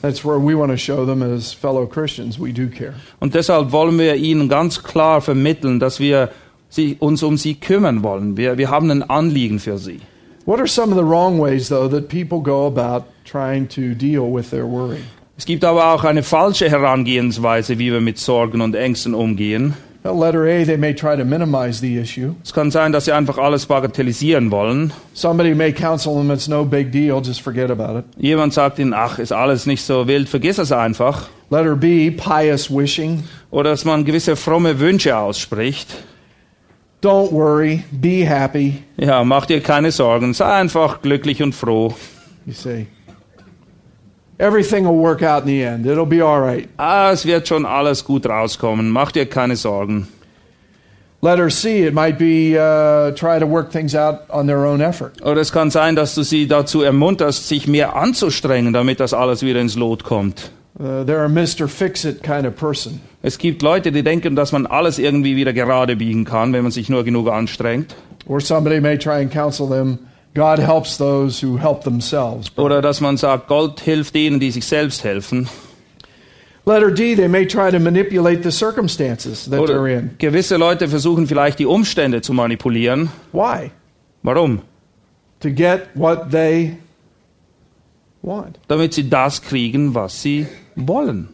Speaker 1: That's where we want to show them as fellow Christians we do care.
Speaker 3: Und deshalb wollen wir ihnen ganz klar vermitteln, dass wir sie, uns um sie kümmern wollen. Wir, wir haben ein Anliegen für sie.
Speaker 1: What are some of the wrong ways though that people go about trying to deal with their worry?
Speaker 3: Es gibt aber auch eine falsche Herangehensweise, wie wir mit Sorgen und Ängsten umgehen.
Speaker 1: Letter A, they may try to minimize the issue.
Speaker 3: Es kann sein, dass sie einfach alles bagatellisieren wollen.
Speaker 1: Somebody may counsel them it's no big deal, just forget about it.
Speaker 3: Jemand sagt ihnen, ach, ist alles nicht so wild, vergiss es einfach.
Speaker 1: Letter B, pious wishing.
Speaker 3: Oder dass man gewisse fromme Wünsche ausspricht.
Speaker 1: Don't worry, be happy.
Speaker 3: Ja, mach dir keine Sorgen, sei einfach glücklich und froh.
Speaker 1: You say, everything will work out in the end. It'll be all right.
Speaker 3: Ah, es wird schon alles gut rauskommen, mach dir keine Sorgen.
Speaker 1: Letter C, it might be uh, try to work things out on their own effort.
Speaker 3: Oder es kann sein, dass du sie dazu ermunterst, sich mehr anzustrengen, damit das alles wieder ins Lot kommt.
Speaker 1: Uh, they're a Mr. Fix It kind of person.
Speaker 3: Es gibt Leute, die denken, dass man alles irgendwie wieder gerade biegen kann, wenn man sich nur genug anstrengt.
Speaker 1: Or somebody may try and counsel them God helps those who help themselves.
Speaker 3: Oder dass man sagt, Gott hilft denen, die sich selbst helfen.
Speaker 1: Letter D, they may try to manipulate the circumstances that they're
Speaker 3: Oder
Speaker 1: in.
Speaker 3: gewisse Leute versuchen vielleicht die Umstände zu manipulieren.
Speaker 1: Why?
Speaker 3: Warum?
Speaker 1: To get what they want.
Speaker 3: Damit sie das kriegen, was sie wollen.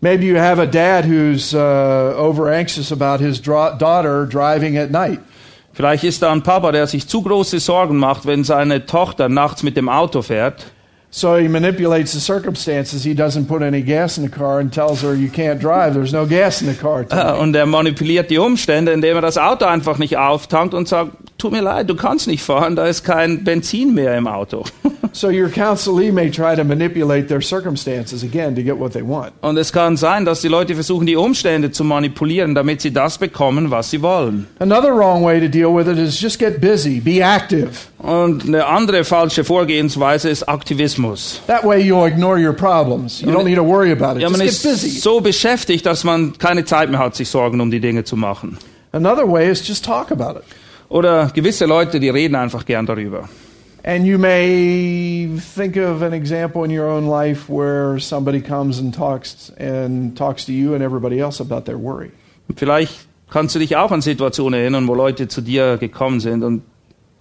Speaker 1: Maybe you have a dad who's uh, over anxious about his daughter driving at night.
Speaker 3: Vielleicht ist da ein Papa, der sich zu große Sorgen macht, wenn seine Tochter nachts mit dem Auto fährt.
Speaker 1: So he manipulates the circumstances. He doesn't put any gas in the car and tells her, You can't drive. There's no gas in the car.
Speaker 3: Äh,
Speaker 1: tonight."
Speaker 3: Und er manipuliert die Umstände, indem er das Auto einfach nicht auftankt und sagt, tut mir leid, du kannst nicht fahren, da ist kein Benzin mehr im Auto.
Speaker 1: So your counselee may try to manipulate their circumstances again to get what they want.
Speaker 3: Und es kann sein, dass die Leute versuchen, die Umstände zu manipulieren, damit sie das bekommen, was sie wollen.
Speaker 1: Another wrong way to deal with it is just get busy, be active.
Speaker 3: Und eine andere falsche Vorgehensweise ist Aktivismus.
Speaker 1: That way you'll ignore your problems. You don't need to worry about it.
Speaker 3: Ja,
Speaker 1: Just
Speaker 3: man
Speaker 1: get
Speaker 3: ist
Speaker 1: busy.
Speaker 3: so beschäftigt, dass man keine Zeit mehr hat, sich Sorgen um die Dinge zu machen.
Speaker 1: Another way is just talk about it.
Speaker 3: Oder gewisse Leute, die reden einfach gern darüber.
Speaker 1: And you may think of an example in your own life where somebody comes and talks and talks to you and everybody else about their worry.
Speaker 3: Vielleicht kannst du dich auch an Situationen erinnern, wo Leute zu dir gekommen sind und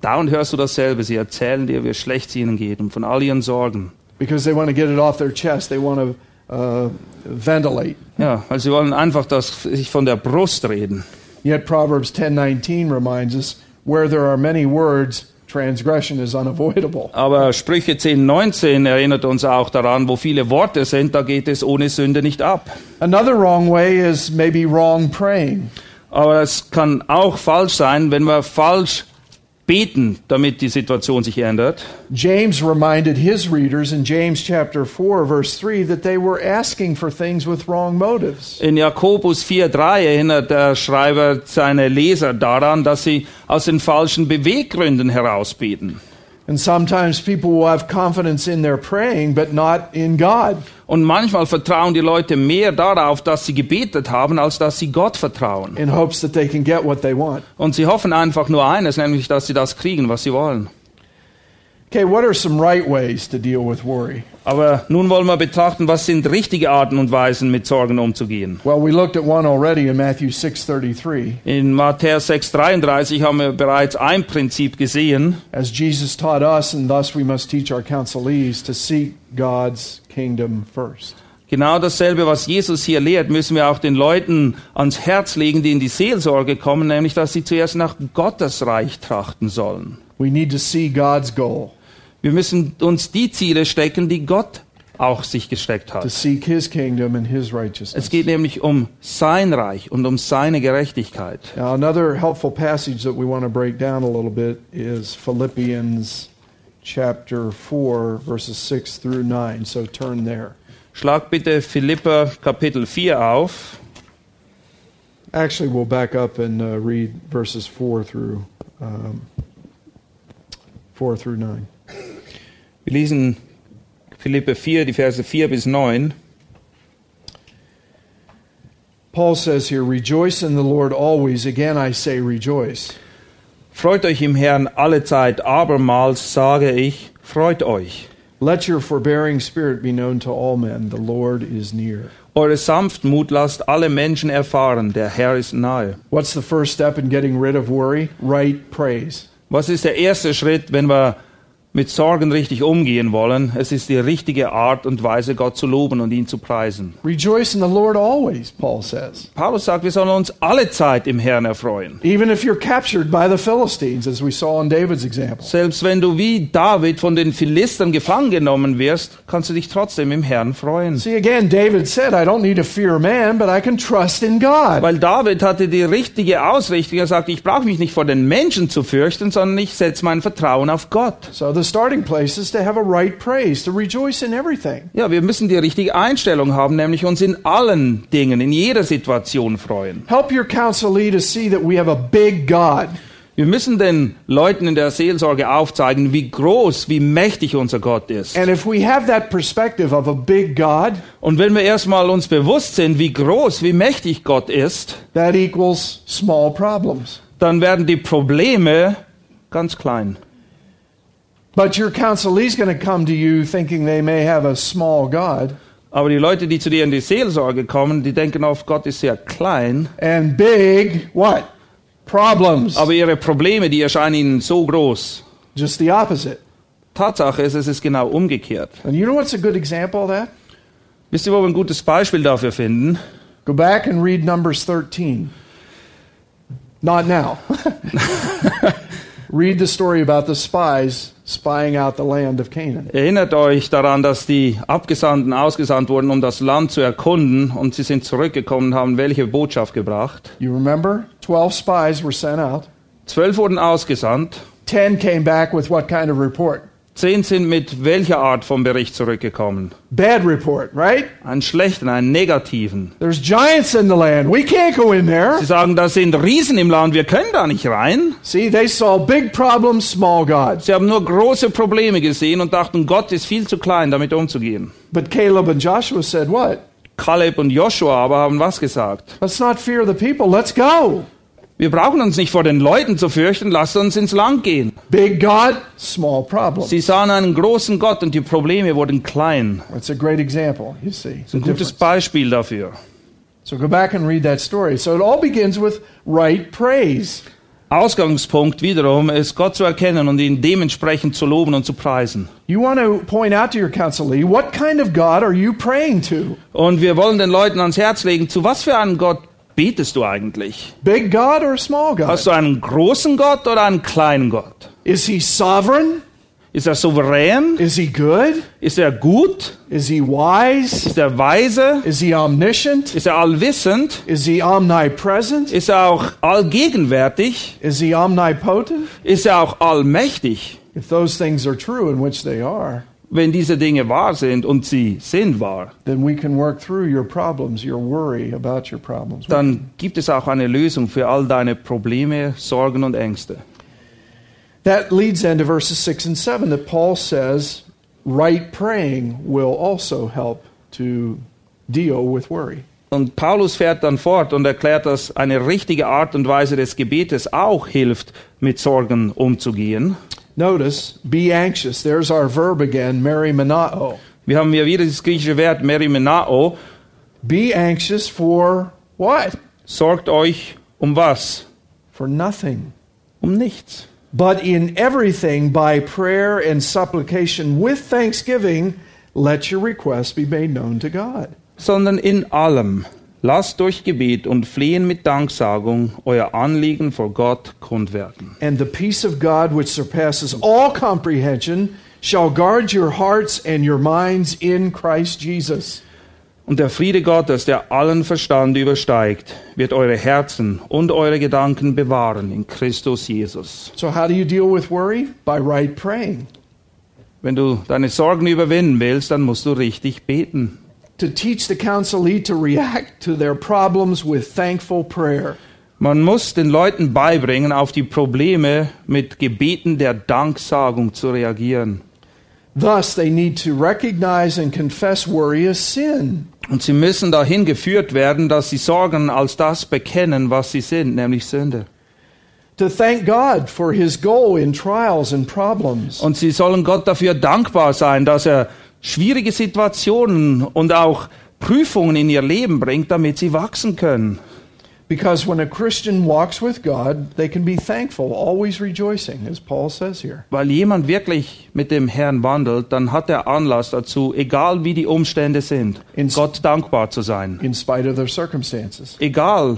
Speaker 3: dauernd hörst du dasselbe. Sie erzählen dir, wie schlecht es ihnen geht und von all ihren Sorgen.
Speaker 1: Because they want to get it off their chest. They want to uh, ventilate.
Speaker 3: Ja, weil sie wollen einfach das sich von der Brust reden.
Speaker 1: Yet Proverbs 10:19 reminds us where there are many words transgression is unavoidable.
Speaker 3: Aber Sprüche 10, 19 erinnert uns auch daran, wo viele Worte sind, da geht es ohne Sünde nicht ab.
Speaker 1: Another wrong way is maybe wrong praying.
Speaker 3: Aber es kann auch falsch sein, wenn wir falsch beten, damit die Situation sich ändert.
Speaker 1: James reminded his readers in James chapter 4 verse 3 that they were asking for things with wrong motives.
Speaker 3: In Jakobus 4,3 erinnert der Schreiber seine Leser daran, dass sie aus den falschen Beweggründen heraus beten.
Speaker 1: And sometimes people will have confidence in their praying but not in God.
Speaker 3: Und manchmal vertrauen die Leute mehr darauf, dass sie gebetet haben, als dass sie Gott vertrauen.
Speaker 1: in hopes that they can get what they want.
Speaker 3: Und sie hoffen einfach nur eines, nämlich, dass sie das kriegen, was sie wollen.
Speaker 1: Okay, what are some right ways to deal with worry?
Speaker 3: Aber nun wollen wir betrachten, was sind richtige Arten und Weisen, mit Sorgen umzugehen.
Speaker 1: Well, we looked at one already in Matthew 6:33
Speaker 3: In Matthäus 6,33 haben wir bereits ein Prinzip gesehen,
Speaker 1: as Jesus taught us and thus we must teach our counselees to seek God's kingdom first.
Speaker 3: Genau dasselbe, was Jesus hier lehrt, müssen wir auch den Leuten ans Herz legen, die in die Seelsorge kommen, nämlich dass sie zuerst nach Gottes Reich trachten sollen.
Speaker 1: We need to see God's goal,
Speaker 3: Wir müssen uns die Ziele stecken, die Gott auch sich gesteckt
Speaker 1: to
Speaker 3: hat.
Speaker 1: seek his kingdom and his
Speaker 3: Es
Speaker 1: righteousness.
Speaker 3: geht nämlich um sein Reich und um seine Gerechtigkeit.
Speaker 1: Now, another helpful passage that we want to break down a little bit is Philippians chapter 4 verses 6 through 9. So turn there.
Speaker 3: Schlag bitte Philipper Kapitel 4 auf.
Speaker 1: Actually, we'll back up and uh, read verses 4 through um, 4 through 9.
Speaker 3: Wir lesen Philippe 4, die Verse 4 bis 9.
Speaker 1: Paul says here, Rejoice in the Lord always. Again, I say rejoice.
Speaker 3: Freut euch im Herrn alle Zeit, abermals sage ich, freut euch.
Speaker 1: Let your forbearing spirit be known to all men. The Lord is near.
Speaker 3: Eure Sanftmut lasst alle Menschen erfahren, der Herr ist nahe.
Speaker 1: What's the first step in getting rid of worry? Right praise.
Speaker 3: Was ist der erste Schritt, wenn wir mit Sorgen richtig umgehen wollen? Es ist die richtige Art und Weise, Gott zu loben und ihn zu preisen.
Speaker 1: Rejoice in the Lord always, Paul says.
Speaker 3: Paulus sagt, wir sollen uns alle Zeit im Herrn erfreuen.
Speaker 1: Even if you're captured by the Philistines, as we saw in David's example.
Speaker 3: Selbst wenn du wie David von den Philistern gefangen genommen wirst, kannst du dich trotzdem im Herrn freuen.
Speaker 1: See, again, David said, I don't need to fear man, but I can trust in God.
Speaker 3: Weil David hatte die richtige Ausrichtung. Er sagte, ich brauche mich nicht vor den Menschen zu fürchten, sondern ich setze mein Vertrauen auf Gott.
Speaker 1: So starting place is to have a right praise, to rejoice in everything.
Speaker 3: Ja, wir müssen die richtige Einstellung haben, nämlich uns in allen Dingen, in jeder Situation freuen.
Speaker 1: Help your counselee to see that we have a big God.
Speaker 3: Wir müssen den Leuten in der Seelsorge aufzeigen, wie groß, wie mächtig unser Gott ist.
Speaker 1: And if we have that perspective of a big God,
Speaker 3: Und wenn wir erstmal uns bewusst sind, wie groß, wie mächtig Gott ist,
Speaker 1: that equals small problems.
Speaker 3: dann werden die Probleme ganz klein.
Speaker 1: But your counselee is going to come to you thinking they may have a small God,
Speaker 3: Aber die Leute, die zu dir in die Seelsorge kommen, die denken oft, Gott ist sehr klein,
Speaker 1: and big, what? Problems.
Speaker 3: aber ihre Probleme, die erscheinen ihnen so groß.
Speaker 1: Just the opposite.
Speaker 3: Tatsache er, ist, es ist genau er umgekehrt.
Speaker 1: And you know what's a good example of that?
Speaker 3: Wisst ihr, wo wir ein gutes Beispiel dafür finden?
Speaker 1: Go back and read Numbers 13. Not now. read the story about the spies spying out the land of Canaan.
Speaker 3: Erinnert euch daran, dass die Abgesandten ausgesandt wurden, um das Land zu erkunden, und sie sind zurückgekommen und haben welche Botschaft gebracht?
Speaker 1: You remember? 12 spies were sent out.
Speaker 3: Zwölf wurden ausgesandt,
Speaker 1: 10 came back with what kind of report?
Speaker 3: Zehn sind mit welcher Art vom Bericht zurückgekommen?
Speaker 1: Bad report, right?
Speaker 3: Einen schlechten, einen negativen.
Speaker 1: There's giants in the land. We can't go in there.
Speaker 3: Sie sagen, da sind Riesen im Land, wir können da nicht rein.
Speaker 1: See, they saw big problems, small gods.
Speaker 3: Sie haben nur große Probleme gesehen und dachten, Gott ist viel zu klein, damit umzugehen.
Speaker 1: But Caleb and Joshua said, What?
Speaker 3: Kaleb und Joshua aber haben was gesagt?
Speaker 1: Let's not fear the people. Let's go.
Speaker 3: Wir brauchen uns nicht vor den Leuten zu fürchten, lasst uns ins Land gehen.
Speaker 1: Big God, small problem.
Speaker 3: Sie sahen einen großen Gott und die Probleme wurden klein.
Speaker 1: That's a great example, you see.
Speaker 3: Ein gutes. Beispiel dafür.
Speaker 1: So go back and read that story. So it all begins with right praise.
Speaker 3: Ausgangspunkt wiederum ist, Gott zu erkennen und ihn dementsprechend zu loben und zu preisen.
Speaker 1: You want to point out to your counselee, what kind of God are you praying to?
Speaker 3: Und wir wollen den Leuten ans Herz legen, zu was für einem Gott betest du eigentlich?
Speaker 1: Big God or small God?
Speaker 3: Hast du einen großen Gott oder einen kleinen Gott?
Speaker 1: Is he sovereign?
Speaker 3: Ist er souverän?
Speaker 1: Is he good?
Speaker 3: Ist er gut?
Speaker 1: Is he wise?
Speaker 3: Ist er weise?
Speaker 1: Is he omniscient?
Speaker 3: Ist er allwissend?
Speaker 1: Is he omnipresent?
Speaker 3: Ist er auch allgegenwärtig?
Speaker 1: Is he omnipotent?
Speaker 3: Ist er auch allmächtig?
Speaker 1: If those things are true, in which they are,
Speaker 3: Wenn diese Dinge wahr sind und sie sind wahr,
Speaker 1: problems.
Speaker 3: dann gibt es auch eine Lösung für all deine Probleme, Sorgen und Ängste.
Speaker 1: That leads then to verses 6 and 7 that Paul says right praying will also help to deal with worry.
Speaker 3: Und Paulus fährt dann fort und erklärt, dass eine richtige Art und Weise des Gebetes auch hilft, mit Sorgen umzugehen.
Speaker 1: Notice, be anxious. There's our verb again, merimenao.
Speaker 3: Wir haben hier wieder das griechische Wort merimenao.
Speaker 1: Be anxious for what?
Speaker 3: Sorgt euch um was?
Speaker 1: For nothing.
Speaker 3: Um nichts.
Speaker 1: But in everything, by prayer and supplication with thanksgiving, let your requests be made known to God.
Speaker 3: Sondern in allem lasst durch Gebet und Flehen mit Danksagung euer Anliegen vor Gott kund werden.
Speaker 1: And the peace of God, which surpasses all comprehension, shall guard your hearts and your minds in Christ Jesus.
Speaker 3: Und der Friede Gottes, der allen Verstand übersteigt, wird eure Herzen und eure Gedanken bewahren in Christus Jesus.
Speaker 1: So, how do you deal with worry? By right praying.
Speaker 3: Wenn du deine Sorgen überwinden willst, dann musst du richtig beten.
Speaker 1: To teach the counselee to react to their problems with thankful prayer.
Speaker 3: Man muss den Leuten beibringen, auf die Probleme mit Gebeten der Danksagung zu reagieren.
Speaker 1: Thus, they need to recognize and confess worry as sin.
Speaker 3: Und sie müssen dahin geführt werden, dass sie Sorgen als das bekennen, was sie sind, nämlich Sünde.
Speaker 1: To thank God for his goal in trials and problems.
Speaker 3: Und sie sollen Gott dafür dankbar sein, dass er schwierige Situationen und auch Prüfungen in ihr Leben bringt, damit sie wachsen können.
Speaker 1: Because when a Christian walks with God, they can be thankful, always rejoicing, as Paul says here.
Speaker 3: Weil jemand wirklich mit dem Herrn wandelt, dann hat er Anlass dazu, egal wie die Umstände sind,
Speaker 1: Ins-
Speaker 3: Gott dankbar zu sein.
Speaker 1: in spite of their circumstances.
Speaker 3: Egal,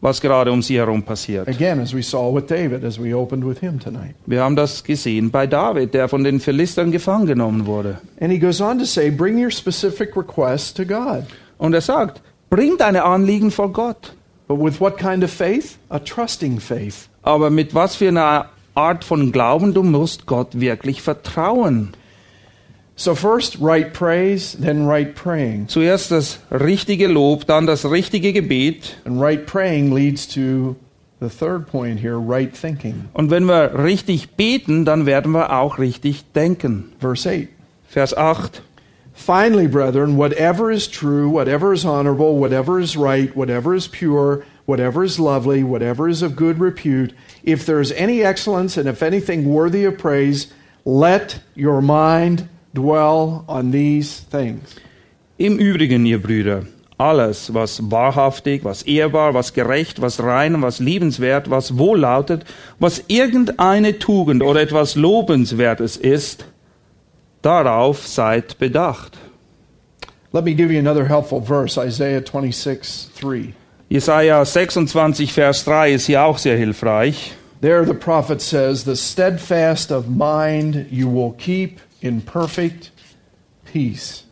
Speaker 3: was gerade um sie herum passiert.
Speaker 1: Again, as we saw with David, as we opened with him tonight.
Speaker 3: Wir haben das gesehen bei David, der von den Philistern gefangen genommen wurde.
Speaker 1: And he goes on to say, bring your specific requests to God.
Speaker 3: Und er sagt, bring deine Anliegen vor Gott.
Speaker 1: But with what kind of faith? A trusting faith.
Speaker 3: Aber mit was für einer Art von Glauben du musst Gott wirklich vertrauen.
Speaker 1: So, first, right praise, then right praying.
Speaker 3: Zuerst das richtige Lob, dann das richtige Gebet.
Speaker 1: And right praying leads to the third point here right thinking.
Speaker 3: Und wenn wir richtig beten, dann werden wir auch richtig denken.
Speaker 1: Verse 8.
Speaker 3: Vers 8.
Speaker 1: Finally, brethren, whatever is true, whatever is honorable, whatever is right, whatever is pure, whatever is lovely, whatever is of good repute, if there is any excellence and if anything worthy of praise, let your mind dwell on these things.
Speaker 3: Im Übrigen, ihr Brüder, alles, was wahrhaftig, was ehrbar, was gerecht, was rein, was liebenswert, was wohllautet, was irgendeine Tugend oder etwas Lobenswertes ist, darauf seid bedacht.
Speaker 1: Let me give you another helpful verse Isaiah 26 3.
Speaker 3: Jesaja 26, Vers 3 ist hier auch sehr hilfreich.
Speaker 1: There the prophet says, The steadfast of mind you will keep in perfect peace.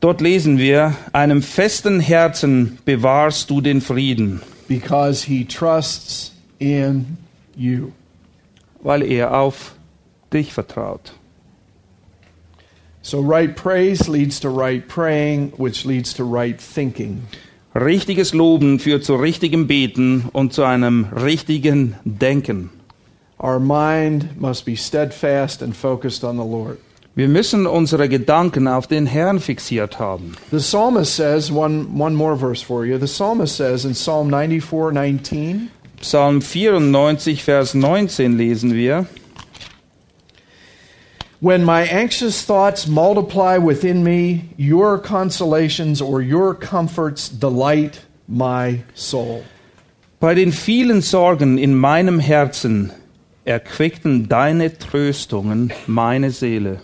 Speaker 3: Dort lesen wir, einem festen Herzen bewahrst du den Frieden,
Speaker 1: because he trusts in you.
Speaker 3: weil er auf dich vertraut.
Speaker 1: So, right praise leads to right praying, which leads to right thinking.
Speaker 3: Richtiges Loben führt zu richtigem Beten und zu einem richtigen Denken.
Speaker 1: Our mind must be steadfast and focused on the Lord.
Speaker 3: Wir müssen unsere Gedanken auf den Herrn fixiert haben.
Speaker 1: The psalmist says, one, one more verse for you. The psalmist says in Psalm 94 19,
Speaker 3: Psalm 94, Vers 19 lesen wir,
Speaker 1: When my anxious thoughts multiply within me, your consolations or your comforts delight my soul.
Speaker 3: bei den vielen Sorgen in meinem Herzen erquickten deine Tröstungen meine Seele.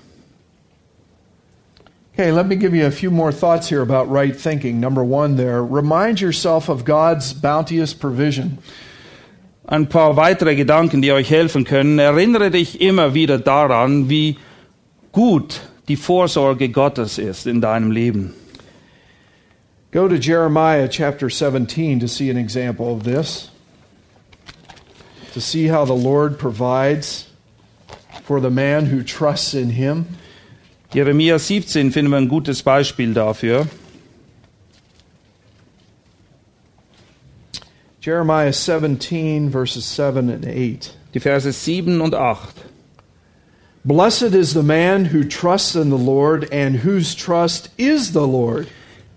Speaker 1: Okay, let me give you a few more thoughts here about right thinking. Number one, there, remind yourself of God's bounteous provision.
Speaker 3: ein paar weitere Gedanken, die euch helfen können. Erinnere dich immer wieder daran, wie gut die Vorsorge Gottes ist in deinem Leben.
Speaker 1: Go to Jeremiah chapter 17 to see an example of this. To see how the Lord provides for the man who trusts in him.
Speaker 3: Jeremia 17 finden wir ein gutes Beispiel dafür.
Speaker 1: Jeremiah 17, verses 7 and 8.
Speaker 3: Die Verse 7 und 8.
Speaker 1: Blessed is the man who trusts in the Lord and whose trust is the Lord.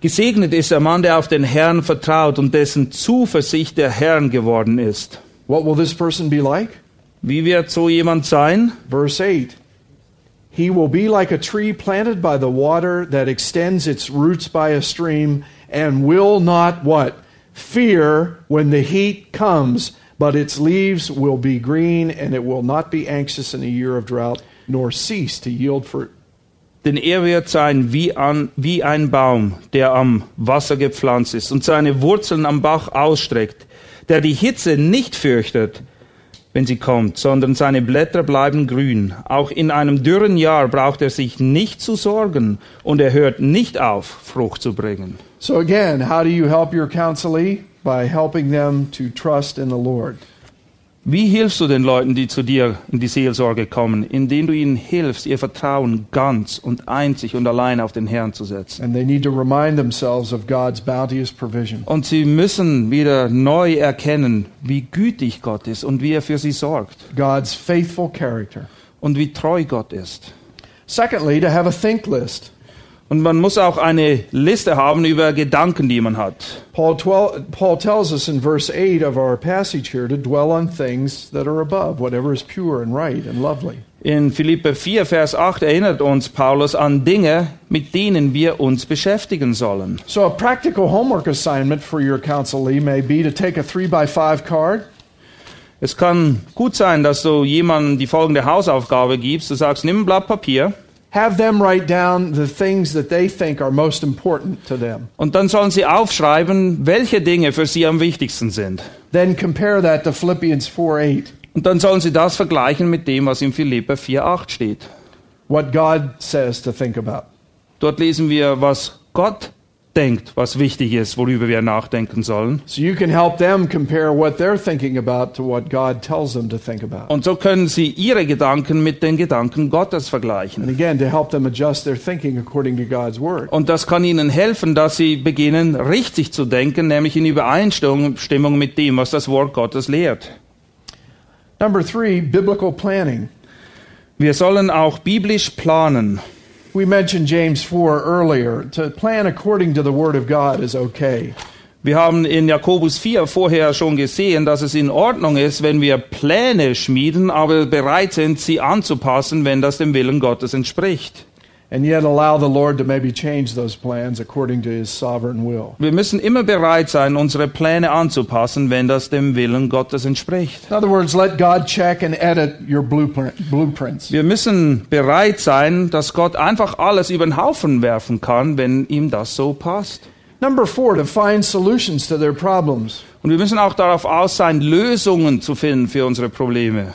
Speaker 3: Gesegnet ist der Mann, der auf den Herrn vertraut und dessen Zuversicht der Herrn geworden ist.
Speaker 1: What will this person be like?
Speaker 3: Wie wird so jemand sein?
Speaker 1: Verse 8 He will be like a tree planted by the water that extends its roots by a stream and will not what? Fear when the heat comes, but its leaves will be green and it will not be anxious in a year of drought nor cease to yield fruit.
Speaker 3: Denn er wird sein wie, an, wie ein Baum, der am Wasser gepflanzt ist und seine Wurzeln am Bach ausstreckt, der die Hitze nicht fürchtet, wenn sie kommt, sondern seine Blätter bleiben grün. Auch in einem dürren Jahr braucht er sich nicht zu sorgen und er hört nicht auf, Frucht zu bringen.
Speaker 1: So, again, how do you help your counselee? By helping them to trust in the Lord.
Speaker 3: Wie hilfst du den Leuten, die zu dir in die Seelsorge kommen, indem du ihnen hilfst, ihr Vertrauen ganz und einzig und allein auf den Herrn zu setzen?
Speaker 1: And they need to remind themselves of God's bounteous provision.
Speaker 3: Und sie müssen wieder neu erkennen, wie gütig Gott ist und wie er für sie sorgt
Speaker 1: God's faithful character.
Speaker 3: und wie treu Gott ist.
Speaker 1: Secondly, to have a think list.
Speaker 3: Und man muss auch eine Liste haben über Gedanken, die man hat.
Speaker 1: Paul, 12, Paul tells us in verse 8 of our passage here to dwell on things that are above, whatever is pure and right and lovely.
Speaker 3: In Philippe 4, Vers 8 erinnert uns Paulus an Dinge, mit denen wir uns beschäftigen sollen.
Speaker 1: So, a practical homework assignment for your counselee may be to take a 3 by 5 card
Speaker 3: Es kann gut sein, dass du jemandem die folgende Hausaufgabe gibst. Du sagst, nimm ein Blatt Papier
Speaker 1: have them write down the things that they think are most important to them.
Speaker 3: und dann sollen sie aufschreiben, welche Dinge für sie am wichtigsten sind.
Speaker 1: Then compare that to Philippians 4 8,
Speaker 3: Und dann sollen sie das vergleichen mit dem, was in Philipper 4, 8 steht.
Speaker 1: what God says to think about.
Speaker 3: Dort lesen wir, was Gott denkt, was wichtig ist, worüber wir nachdenken sollen.
Speaker 1: So you can help them compare what they're thinking about to what God tells them to think about.
Speaker 3: Und so können sie ihre Gedanken mit den Gedanken Gottes
Speaker 1: And
Speaker 3: vergleichen.
Speaker 1: again, to help them adjust their thinking according to God's word.
Speaker 3: Und das kann ihnen helfen, dass sie beginnen, richtig zu denken, nämlich in Übereinstimmung mit dem, was das Wort Gottes lehrt.
Speaker 1: Number three, biblical planning.
Speaker 3: Wir sollen auch biblisch planen.
Speaker 1: We mentioned James 4 earlier. To plan according to the word of God is okay.
Speaker 3: Wir haben in Jakobus 4 vorher schon gesehen, dass es in Ordnung ist, wenn wir Pläne schmieden, aber bereit sind, sie anzupassen, wenn das dem Willen Gottes entspricht.
Speaker 1: And yet allow the Lord to maybe change those plans according to his sovereign will.
Speaker 3: Wir müssen immer bereit sein, unsere Pläne anzupassen, wenn das dem Willen Gottes entspricht.
Speaker 1: In other words, let God check and edit your blueprint, blueprints.
Speaker 3: Wir müssen bereit sein, dass Gott einfach alles über den Haufen werfen kann, wenn ihm das so passt.
Speaker 1: Number four, to find solutions to their problems.
Speaker 3: Und wir müssen auch darauf aus sein, Lösungen zu finden für unsere Probleme.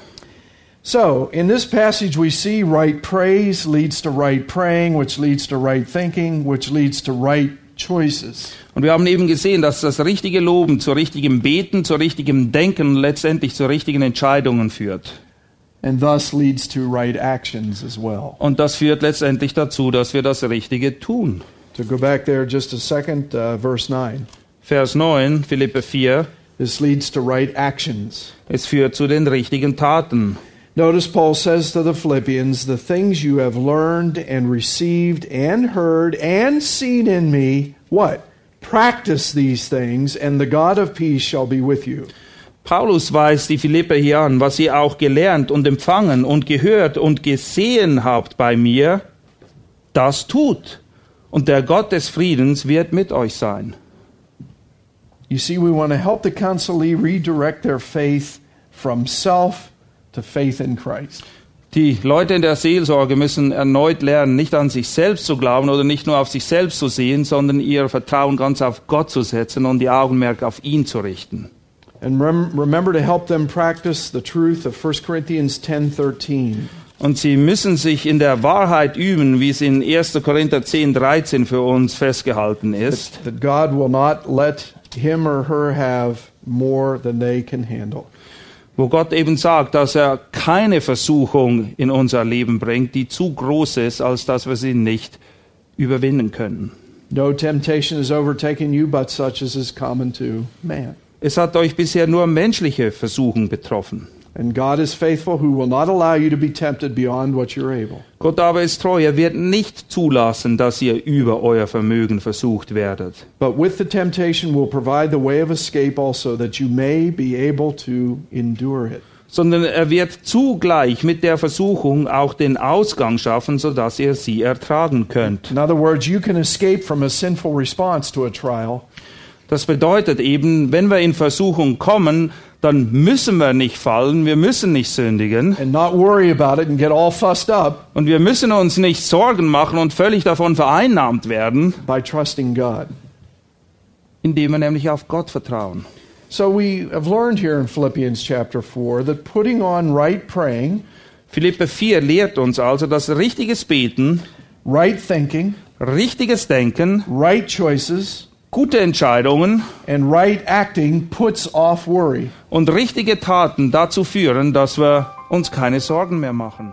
Speaker 1: So, in this passage, we see right praise leads to right praying, which leads to right thinking, which leads to right choices.
Speaker 3: Und wir haben eben gesehen, dass das richtige Loben zu richtigem Beten, zu richtigem Denken und letztendlich zu richtigen Entscheidungen führt.
Speaker 1: And thus leads to right actions as well.
Speaker 3: Und das führt letztendlich dazu, dass wir das Richtige tun.
Speaker 1: To go back there just a second, uh, verse 9.
Speaker 3: Vers 9, Philippe 4,
Speaker 1: This leads to right actions.
Speaker 3: es führt zu den richtigen Taten.
Speaker 1: Notice Paul says to the Philippians, The things you have learned and received and heard and seen in me, what? Practice these things, and the God of peace shall be with you.
Speaker 3: Paulus weist die Philipper hier an, was ihr auch gelernt und empfangen und gehört und gesehen habt bei mir, das tut. Und der Gott des Friedens wird mit euch sein.
Speaker 1: You see, we want to help the counselee redirect their faith from self to faith in Christ.
Speaker 3: Die Leute in der Seelsorge müssen erneut lernen, nicht an sich selbst zu glauben oder nicht nur auf sich selbst zu sehen, sondern ihr Vertrauen ganz auf Gott zu setzen und die Augenmerk auf ihn zu richten.
Speaker 1: And rem- remember to help them practice the truth of 1 Corinthians 10:13.
Speaker 3: Und sie müssen sich in der Wahrheit üben, wie es in 1. Korinther 10, 13 für uns festgehalten ist.
Speaker 1: That God will not let him or her have more than they can handle.
Speaker 3: Wo Gott eben sagt, dass er keine Versuchung in unser Leben bringt, die zu groß ist, als dass wir sie nicht überwinden können.
Speaker 1: No temptation has overtaken you but such as is common to man.
Speaker 3: Es hat euch bisher nur menschliche Versuchung betroffen.
Speaker 1: And God is faithful who will not allow you to be tempted beyond what you're able.
Speaker 3: Gott aber ist treu, er wird nicht zulassen, dass ihr über euer Vermögen versucht werdet.
Speaker 1: But with the temptation will provide the way of escape also that you may be able to endure it.
Speaker 3: Sondern er wird zugleich mit der Versuchung auch den Ausgang schaffen, sodass ihr sie ertragen könnt.
Speaker 1: In other words, you can escape from a sinful response to a trial
Speaker 3: Das bedeutet eben, wenn wir in Versuchung kommen, dann müssen wir nicht fallen, wir müssen nicht sündigen
Speaker 1: and not worry about it and get all fussed up
Speaker 3: und wir müssen uns nicht Sorgen machen und völlig davon vereinnahmt werden,
Speaker 1: by trusting God.
Speaker 3: indem wir nämlich auf Gott vertrauen.
Speaker 1: So we have learned here in Philippians chapter 4 that putting on right praying,
Speaker 3: Philippe 4 lehrt uns also, dass richtiges Beten,
Speaker 1: right thinking,
Speaker 3: richtiges Denken,
Speaker 1: right choices,
Speaker 3: gute Entscheidungen
Speaker 1: and right acting puts off worry.
Speaker 3: und richtige Taten dazu führen, dass wir uns keine Sorgen mehr machen.